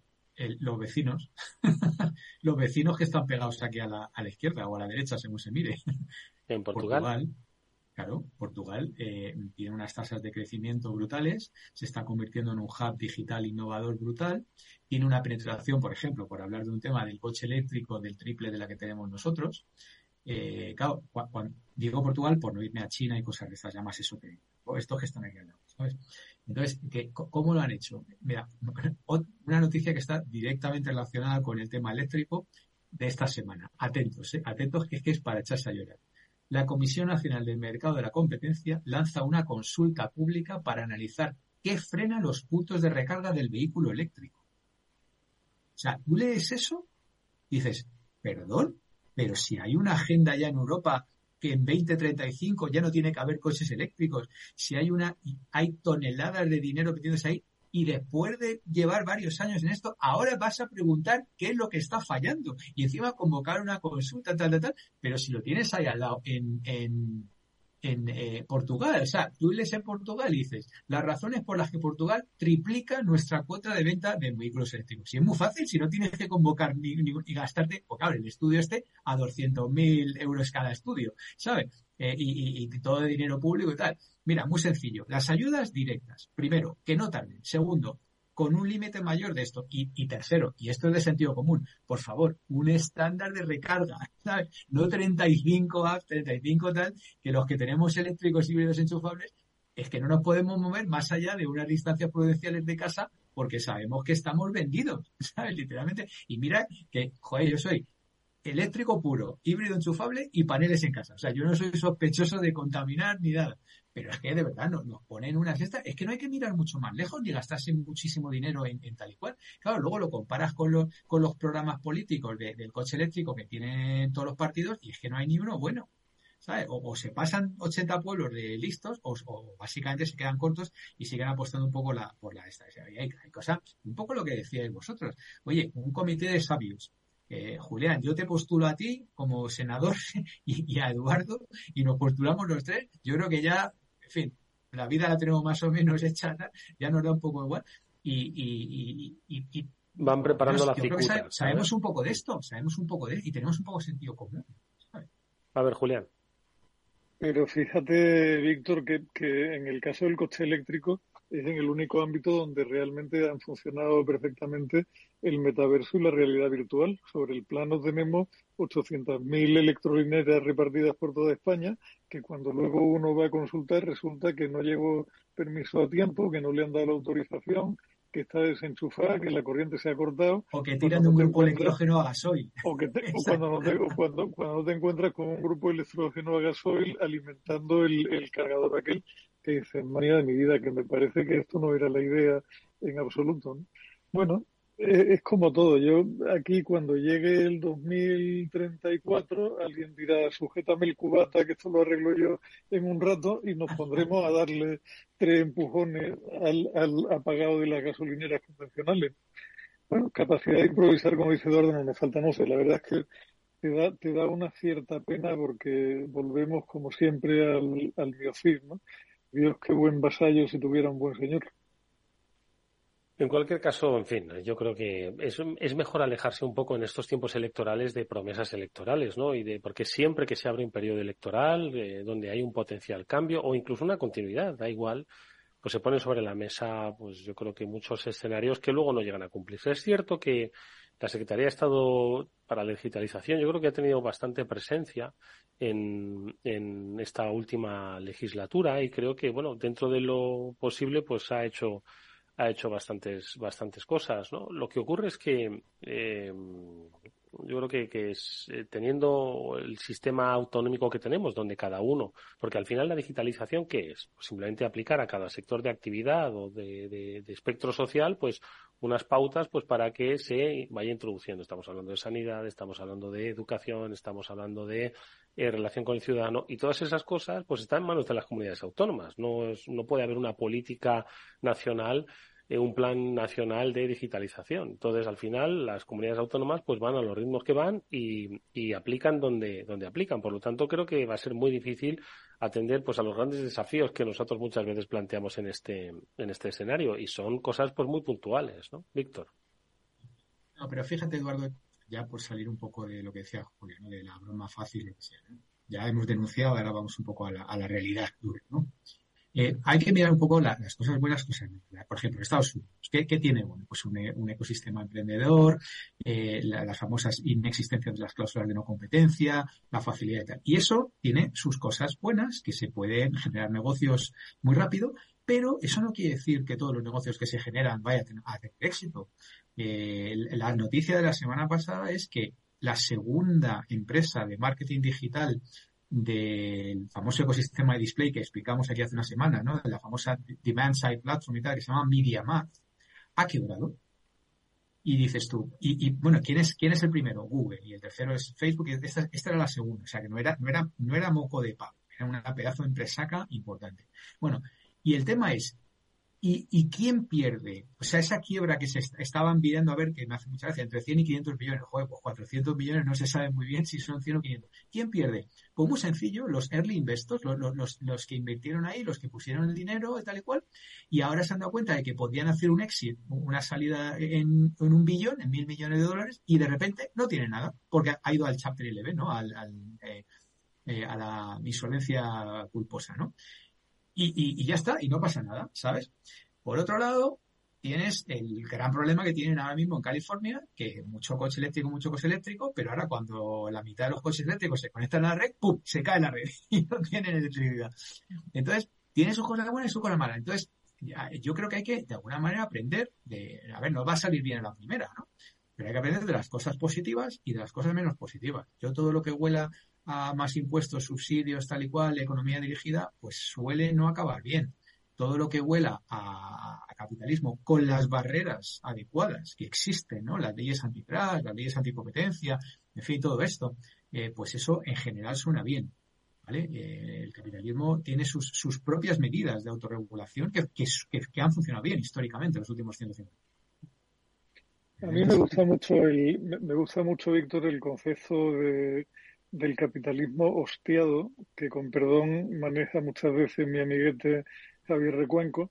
los vecinos, los vecinos que están pegados aquí a la, a la izquierda o a la derecha, según se mire. En Portugal. claro, Portugal eh, tiene unas tasas de crecimiento brutales, se está convirtiendo en un hub digital innovador brutal, tiene una penetración, por ejemplo, por hablar de un tema del coche eléctrico del triple de la que tenemos nosotros. Eh, claro, cuando, digo Portugal por no irme a China y cosas de estas, ya más eso que estos que están aquí al lado, ¿sabes? Entonces, ¿cómo lo han hecho? Mira, una noticia que está directamente relacionada con el tema eléctrico de esta semana. Atentos, ¿eh? atentos, es que es para echarse a llorar la Comisión Nacional del Mercado de la Competencia lanza una consulta pública para analizar qué frena los puntos de recarga del vehículo eléctrico. O sea, tú lees eso dices, perdón, pero si hay una agenda ya en Europa que en 2035 ya no tiene que haber coches eléctricos, si hay una, hay toneladas de dinero tienes ahí, y después de llevar varios años en esto, ahora vas a preguntar qué es lo que está fallando. Y encima convocar una consulta, tal, tal, tal, pero si lo tienes ahí al lado en, en, en eh, Portugal, o sea, tú lees en Portugal y dices, las razones por las que Portugal triplica nuestra cuota de venta de vehículos eléctricos. Si es muy fácil, si no tienes que convocar ni, ni, y gastarte, o claro, el estudio este a 200.000 euros cada estudio, ¿sabes? Eh, y, y, todo de dinero público y tal. Mira, muy sencillo. Las ayudas directas. Primero, que no tarden. Segundo, con un límite mayor de esto. Y, y, tercero, y esto es de sentido común, por favor, un estándar de recarga, ¿sabes? No 35 apps, 35 tal, que los que tenemos eléctricos híbridos enchufables, es que no nos podemos mover más allá de unas distancias prudenciales de casa porque sabemos que estamos vendidos, ¿sabes? Literalmente. Y mira que, joder, yo soy eléctrico puro, híbrido enchufable y paneles en casa. O sea, yo no soy sospechoso de contaminar ni nada. Pero es que de verdad nos, ponen una cesta. Es que no hay que mirar mucho más lejos ni gastarse muchísimo dinero en, tal y cual. Claro, luego lo comparas con los, con los programas políticos del coche eléctrico que tienen todos los partidos y es que no hay ni uno bueno. ¿sabes? O, se pasan 80 pueblos de listos o, básicamente se quedan cortos y siguen apostando un poco la, por la esta. Hay, cosas, un poco lo que decíais vosotros. Oye, un comité de sabios. Eh, Julián, yo te postulo a ti como senador y, a Eduardo y nos postulamos los tres. Yo creo que ya, fin, la vida la tenemos más o menos hecha, ya nos da un poco igual. Y, y, van preparando la figura. sabemos un poco de esto, sabemos un poco de y tenemos un poco de sentido común. A ver, Julián. Pero fíjate, Víctor, que, que en el caso del coche eléctrico es en el único ámbito donde realmente han funcionado perfectamente el metaverso y la realidad virtual. Sobre el plano tenemos 800.000 electrolineras repartidas por toda España, que cuando luego uno va a consultar resulta que no llegó permiso a tiempo, que no le han dado la autorización, que está desenchufada, que la corriente se ha cortado. O que tiran de un grupo electrógeno a gasoil. O, que cuando, no te, cuando, cuando te encuentras con un grupo electrógeno a gasoil alimentando el, cargador aquel que dice, María de mi vida, que me parece que esto no era la idea en absoluto. Bueno, es como todo. Yo aquí cuando llegue el 2034 alguien dirá sujétame el cubata que esto lo arreglo yo en un rato y nos pondremos a darle tres empujones al, al apagado de las gasolineras convencionales. Bueno, capacidad de improvisar, como dice Eduardo, no nos falta, no sé. La verdad es que te da, te da una cierta pena porque volvemos como siempre al, al ¿no? Dios, qué buen vasallo si tuviera un buen señor. En cualquier caso, en fin, yo creo que es, es, mejor alejarse un poco en estos tiempos electorales de promesas electorales, ¿no? Y de, porque siempre que se abre un periodo electoral, eh, donde hay un potencial cambio o incluso una continuidad, da igual, pues se ponen sobre la mesa, pues yo creo que muchos escenarios que luego no llegan a cumplirse. Es cierto que la Secretaría de Estado para la Digitalización yo creo que ha tenido bastante presencia en, en esta última legislatura y creo que, bueno, dentro de lo posible, pues ha hecho ha hecho bastantes, bastantes cosas, ¿no? Lo que ocurre es que eh, yo creo que, que es, eh, teniendo el sistema autonómico que tenemos, donde cada uno, porque al final la digitalización, ¿qué es? Pues simplemente aplicar a cada sector de actividad o de, de, espectro social, pues unas pautas pues para que se vaya introduciendo. Estamos hablando de sanidad, estamos hablando de educación, estamos hablando de eh, relación con el ciudadano y todas esas cosas pues están en manos de las comunidades autónomas. No, es, no puede haber una política nacional un plan nacional de digitalización. Entonces, al final, las comunidades autónomas pues van a los ritmos que van y, aplican donde, donde aplican. Por lo tanto, creo que va a ser muy difícil atender pues a los grandes desafíos que nosotros muchas veces planteamos en este, en este escenario. Y son cosas pues muy puntuales, ¿no? Víctor. No, pero fíjate, Eduardo, ya por salir un poco de lo que decía Julio, de la broma fácil, ya hemos denunciado, ahora vamos un poco a la, a la realidad dura, ¿no? Eh, hay que mirar un poco las cosas buenas, cosas malas. Por ejemplo, Estados Unidos, ¿qué, tiene bueno? Pues un, ecosistema emprendedor, eh, las famosas inexistencias de las cláusulas de no competencia, la facilidad y tal. Y eso tiene sus cosas buenas, que se pueden generar negocios muy rápido, pero eso no quiere decir que todos los negocios que se generan vayan a tener, éxito. Eh, la noticia de la semana pasada es que la segunda empresa de marketing digital del famoso ecosistema de display que explicamos aquí hace una semana, ¿no? De la famosa Demand Side Platform y tal, que se llama MediaMath, ha quebrado. Y dices tú, y, bueno, ¿quién es, quién es el primero? Google. Y el tercero es Facebook. Y esta, era la segunda. O sea, que no era, no era, no era moco de pavo. Era una pedazo de empresaca importante. Bueno, y el tema es, ¿Y, ¿Y, quién pierde? O sea, esa quiebra que se estaban viendo, a ver, que me hace mucha gracia, entre 100 y 500 millones. Joder, pues 400 millones no se sabe muy bien si son 100 o 500. ¿Quién pierde? Pues muy sencillo, los early investors, los, que invirtieron ahí, los que pusieron el dinero tal y cual, y ahora se han dado cuenta de que podían hacer un exit, una salida en, un billón, en mil millones de dólares, y de repente no tienen nada, porque ha ido al Chapter 11, ¿no? Al, al eh, eh, a la insolvencia culposa, ¿no? Y, y, ya está, y no pasa nada, ¿sabes? Por otro lado, tienes el gran problema que tienen ahora mismo en California, que mucho coche eléctrico, mucho coche eléctrico, pero ahora cuando la mitad de los coches eléctricos se conectan a la red, ¡pum! se cae la red y no tienen electricidad. Entonces, tiene sus cosas buenas y sus cosas malas. Entonces, yo creo que hay que, de alguna manera, aprender de, a ver, no va a salir bien en la primera, ¿no? Pero hay que aprender de las cosas positivas y de las cosas menos positivas. Yo todo lo que huela a más impuestos, subsidios, tal y cual, economía dirigida, pues suele no acabar bien. Todo lo que huela a, capitalismo con las barreras adecuadas que existen, ¿no? Las leyes antitrust, las leyes anticompetencia, en fin, todo esto, eh, pues eso en general suena bien. ¿vale? Eh, el capitalismo tiene sus, sus, propias medidas de autorregulación que, que, han funcionado bien históricamente en los últimos 150 a mí me gusta mucho el, me gusta mucho, Víctor, el concepto de, del capitalismo hostiado, que con perdón maneja muchas veces mi amiguete Javier Recuenco,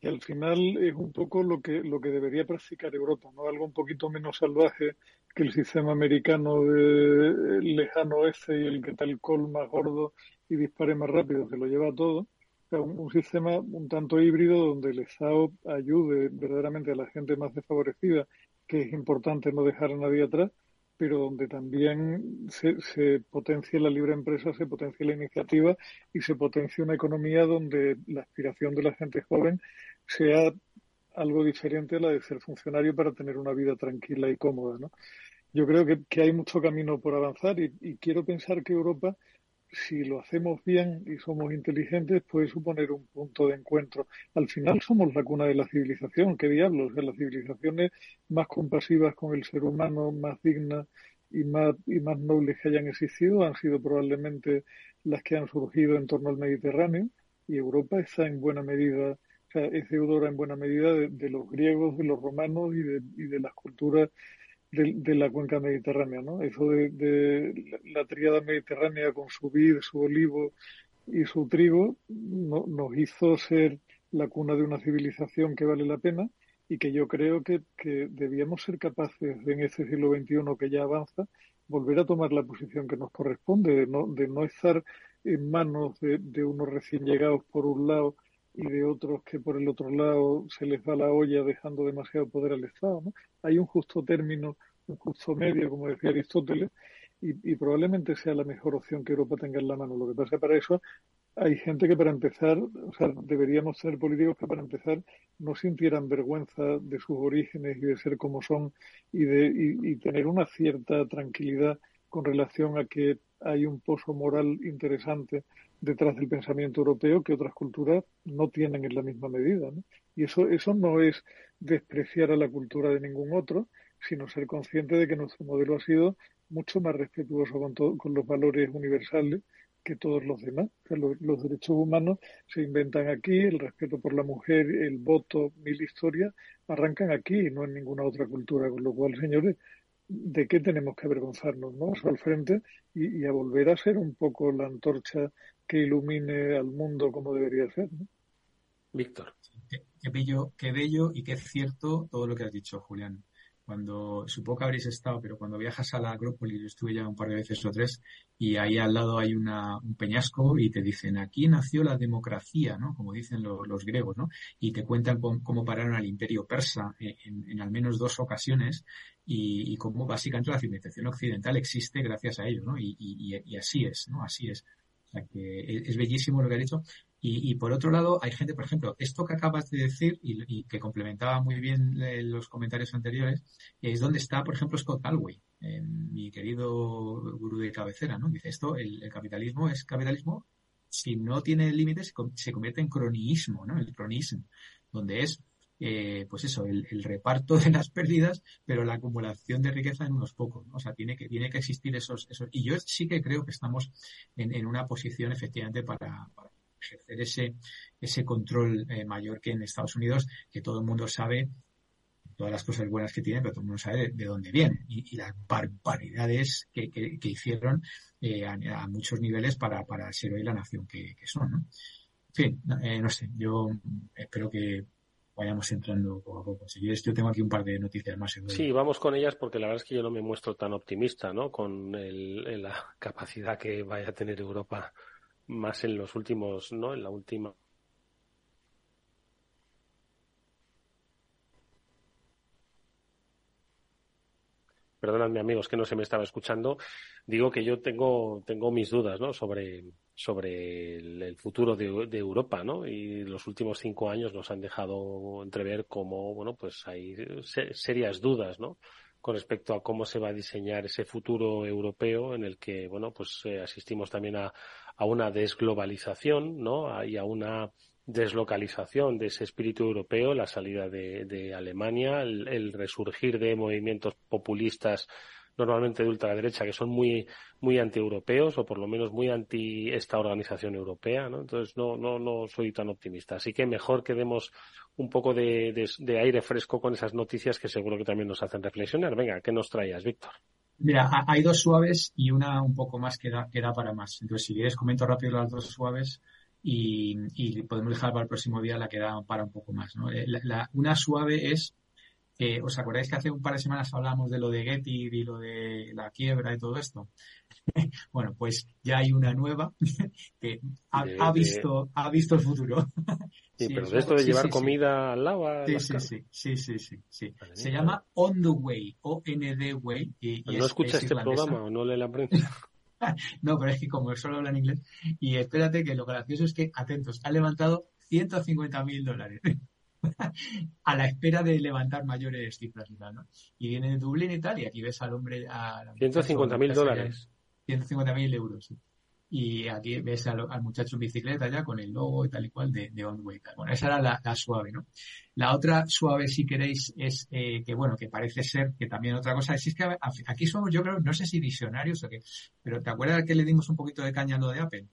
y al final es un poco lo que, lo que debería practicar Europa, ¿no? Algo un poquito menos salvaje que el sistema americano de lejano oeste y el que tal col más gordo y dispare más rápido, que lo lleva todo. un, un, sistema un tanto híbrido donde el Estado ayude verdaderamente a la gente más desfavorecida que es importante no dejar a nadie atrás, pero donde también se, se potencie la libre empresa, se potencie la iniciativa y se potencie una economía donde la aspiración de la gente joven sea algo diferente a la de ser funcionario para tener una vida tranquila y cómoda. ¿no? Yo creo que, hay mucho camino por avanzar y quiero pensar que Europa si lo hacemos bien y somos inteligentes, puede suponer un punto de encuentro. Al final somos la cuna de la civilización, qué diablos, de las civilizaciones más compasivas con el ser humano, más dignas y más, y más nobles que hayan existido han sido probablemente las que han surgido en torno al Mediterráneo y Europa está en buena medida, o sea, es deudora en buena medida de, los griegos, de los romanos y de, y de las culturas de, la cuenca mediterránea, ¿no? Eso de, la triada mediterránea con su vid, su olivo y su trigo no, nos hizo ser la cuna de una civilización que vale la pena y que yo creo que, que debíamos ser capaces en este siglo XXI que ya avanza volver a tomar la posición que nos corresponde, de no, de no estar en manos de, de unos recién llegados por un lado y de otros que por el otro lado se les va la olla dejando demasiado poder al Estado. ¿no? Hay un justo término, un justo medio, como decía Aristóteles, y, probablemente sea la mejor opción que Europa tenga en la mano. Lo que pasa para eso hay gente que para empezar, o sea, deberíamos ser políticos que para empezar no sintieran vergüenza de sus orígenes y de ser como son y de y tener una cierta tranquilidad con relación a que hay un pozo moral interesante detrás del pensamiento europeo que otras culturas no tienen en la misma medida. ¿no? Y eso, eso no es despreciar a la cultura de ningún otro, sino ser consciente de que nuestro modelo ha sido mucho más respetuoso con, con los valores universales que todos los demás. los, los, derechos humanos se inventan aquí, el respeto por la mujer, el voto, mil historias, arrancan aquí, no en ninguna otra cultura. Con lo cual, señores, ¿de qué tenemos que avergonzarnos? ¿no? al frente y, y, a volver a ser un poco la antorcha que ilumine al mundo como debería ser. ¿no? Víctor. Qué, bello, qué bello y qué cierto todo lo que has dicho, Julián. Cuando, supongo que habréis estado, pero cuando viajas a la Acrópolis, yo estuve ya un par de veces o tres, y ahí al lado hay una, un peñasco y te dicen, aquí nació la democracia, ¿no? Como dicen los griegos, ¿no? Y te cuentan cómo, pararon al imperio persa en, en, al menos dos ocasiones y, cómo básicamente la civilización occidental existe gracias a ello, ¿no? Y, así es, ¿no? Así es. O sea que es, bellísimo lo que ha dicho. Y, por otro lado, hay gente, por ejemplo, esto que acabas de decir y, y que complementaba muy bien los comentarios anteriores, es donde está, por ejemplo, Scott Galway, mi querido gurú de cabecera, ¿no? Dice esto, el, capitalismo es capitalismo si no tiene límites, se convierte en croniismo, ¿no? El cronismo, donde es eh, pues eso, el, el, reparto de las pérdidas, pero la acumulación de riqueza en unos pocos, ¿no? O sea, tiene que, tiene que existir esos, esos, y yo sí que creo que estamos en, en una posición efectivamente para, para ejercer ese, ese control eh, mayor que en Estados Unidos, que todo el mundo sabe todas las cosas buenas que tiene, pero todo el mundo sabe de, de dónde vienen y, y, las barbaridades que, que, hicieron eh, a, muchos niveles para, para ser hoy la nación que, que son, ¿no? En fin, eh, no sé, yo espero que vayamos entrando poco a poco. Si quieres, yo tengo aquí un par de noticias más. Sí, vamos con ellas porque la verdad es que yo no me muestro tan optimista, ¿no? Con el, la capacidad que vaya a tener Europa más en los últimos, ¿no? En la última perdonadme amigos que no se me estaba escuchando, digo que yo tengo, tengo mis dudas, ¿no? Sobre, sobre el, futuro de, de, Europa, ¿no? Y los últimos cinco años nos han dejado entrever como, bueno, pues hay serias dudas, ¿no? Con respecto a cómo se va a diseñar ese futuro europeo en el que, bueno, pues eh, asistimos también a, a una desglobalización, ¿no? Y a una deslocalización de ese espíritu europeo, la salida de, de Alemania, el, el, resurgir de movimientos populistas normalmente de ultraderecha que son muy muy antieuropeos o por lo menos muy anti esta organización europea, ¿no? Entonces no no no soy tan optimista. Así que mejor que demos un poco de, de aire fresco con esas noticias que seguro que también nos hacen reflexionar. Venga, ¿qué nos traías, Víctor? Mira, hay dos suaves y una un poco más que da, que da para más. Entonces, si quieres, comento rápido las dos suaves y, y podemos dejar para el próximo día la que da para un poco más. ¿no? Eh, la, una suave es, eh, ¿os acordáis que hace un par de semanas hablábamos de lo de Getty y lo de la quiebra y todo esto? bueno, pues ya hay una nueva que ha, visto, ha visto el futuro. Sí, pero de esto de llevar comida al lado. sí, sí, sí, sí, sí, sí, Se llama On the Way, O-N-D Way. Y, ¿No escucha este programa o no lee la prensa? no, pero es que como solo habla en inglés. Y espérate que lo gracioso es que, atentos, ha levantado 150 mil dólares. A la espera de levantar mayores cifras y tal, ¿no? Y viene de Dublín y tal, y aquí ves al hombre... A 150 mil dólares. 150 mil euros, sí y aquí ves al, muchacho en bicicleta ya con el logo y tal y cual de, de On Way. Bueno, esa era la, suave, ¿no? La otra suave, si queréis, es eh, que, bueno, que parece ser que también otra cosa es, es que aquí somos, yo creo, no sé si visionarios o qué, pero ¿te acuerdas que le dimos un poquito de caña a lo de Apple?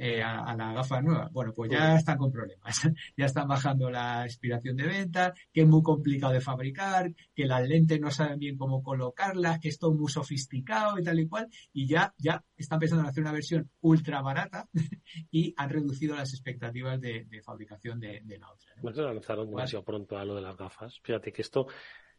Eh, a, la gafa nueva. Bueno, pues ya están con problemas. ya están bajando la expiración de venta, que es muy complicado de fabricar, que las lentes no saben bien cómo colocarlas, que es todo muy sofisticado y tal y cual. Y ya, ya están pensando en hacer una versión ultra barata y han reducido las expectativas de, fabricación de, la otra. ¿no? se lanzaron demasiado pronto a lo de las gafas. Fíjate que esto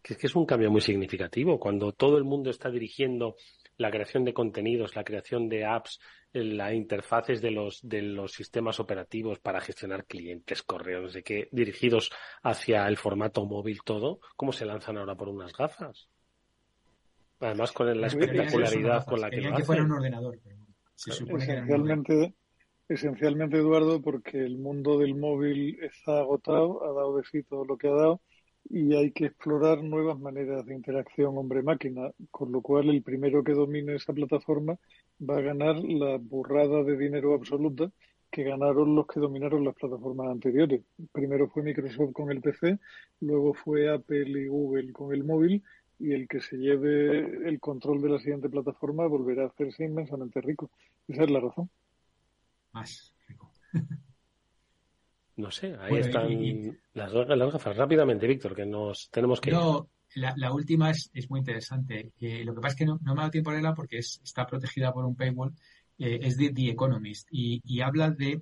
que es que es un cambio muy significativo. Cuando todo el mundo está dirigiendo la creación de contenidos, la creación de apps, las interfaces de los, de los sistemas operativos para gestionar clientes, correos, de qué, dirigidos hacia el formato móvil todo, ¿cómo se lanzan ahora por unas gafas? Además con la espectacularidad con la que lo que un ordenador, esencialmente, esencialmente, Eduardo, porque el mundo del móvil está agotado, ha dado de sí todo lo que ha dado y hay que explorar nuevas maneras de interacción hombre-máquina, con lo cual el primero que domine esa plataforma va a ganar la burrada de dinero absoluta que ganaron los que dominaron las plataformas anteriores. Primero fue Microsoft con el PC, luego fue Apple y Google con el móvil y el que se lleve el control de la siguiente plataforma volverá a hacerse inmensamente rico. Esa es la razón. Más rico. No sé, ahí están las, las, gafas. Rápidamente, Víctor, que nos tenemos que. No, la, última es, es, muy interesante. Eh, lo que pasa es que no, me ha dado tiempo a leerla porque está protegida por un paywall. Eh, es de The Economist y, y habla de.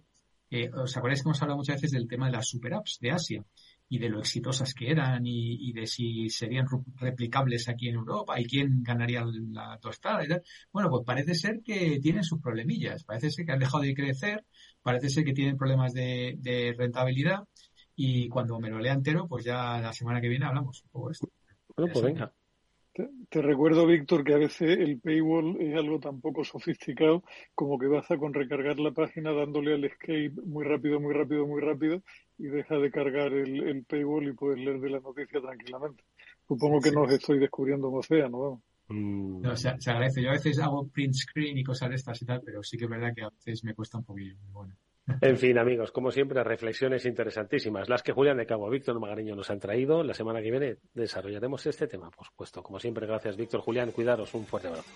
Eh, ¿Os acordáis que hemos hablado muchas veces del tema de las super apps de Asia? y de lo exitosas que eran y, de si serían replicables aquí en Europa y quién ganaría la tostada y tal. Bueno, pues parece ser que tienen sus problemillas, parece ser que han dejado de crecer, parece ser que tienen problemas de, rentabilidad y cuando me lo lea entero, pues ya la semana que viene hablamos un poco de esto. Bueno, pues venga. Te, recuerdo, Víctor, que a veces el paywall es algo tan poco sofisticado como que basta con recargar la página dándole al escape muy rápido, muy rápido, muy rápido y deja de cargar el, paywall y puedes leer de la noticia tranquilamente. Supongo que no os estoy descubriendo un océano, ¿no? Mm. No, se, agradece. Yo a veces hago print screen y cosas de estas y tal, pero sí que es verdad que a veces me cuesta un poquillo. Bueno. En fin, amigos, como siempre, reflexiones interesantísimas. Las que Julián de Cabo, Víctor Magariño nos han traído. La semana que viene desarrollaremos este tema, por supuesto. Como siempre, gracias, Víctor, Julián. Cuidaros. Un fuerte abrazo.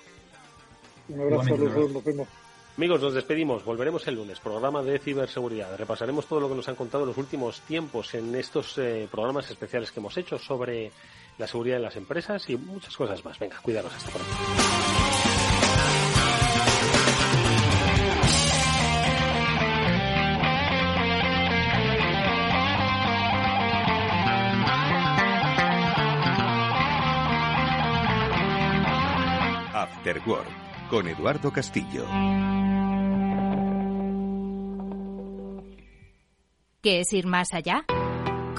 Un abrazo a los dos. Nos vemos. Amigos, nos despedimos. Volveremos el lunes. Programa de ciberseguridad. Repasaremos todo lo que nos han contado en los últimos tiempos en estos eh, programas especiales que hemos hecho sobre la seguridad de las empresas y muchas cosas más. Venga, cuidaros. Hasta pronto. After Work con Eduardo Castillo. ¿Qué es ir más allá?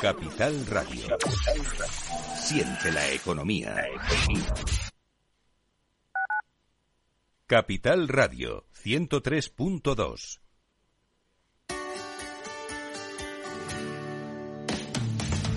Capital Radio. Siente la economía. Capital Radio 103.2.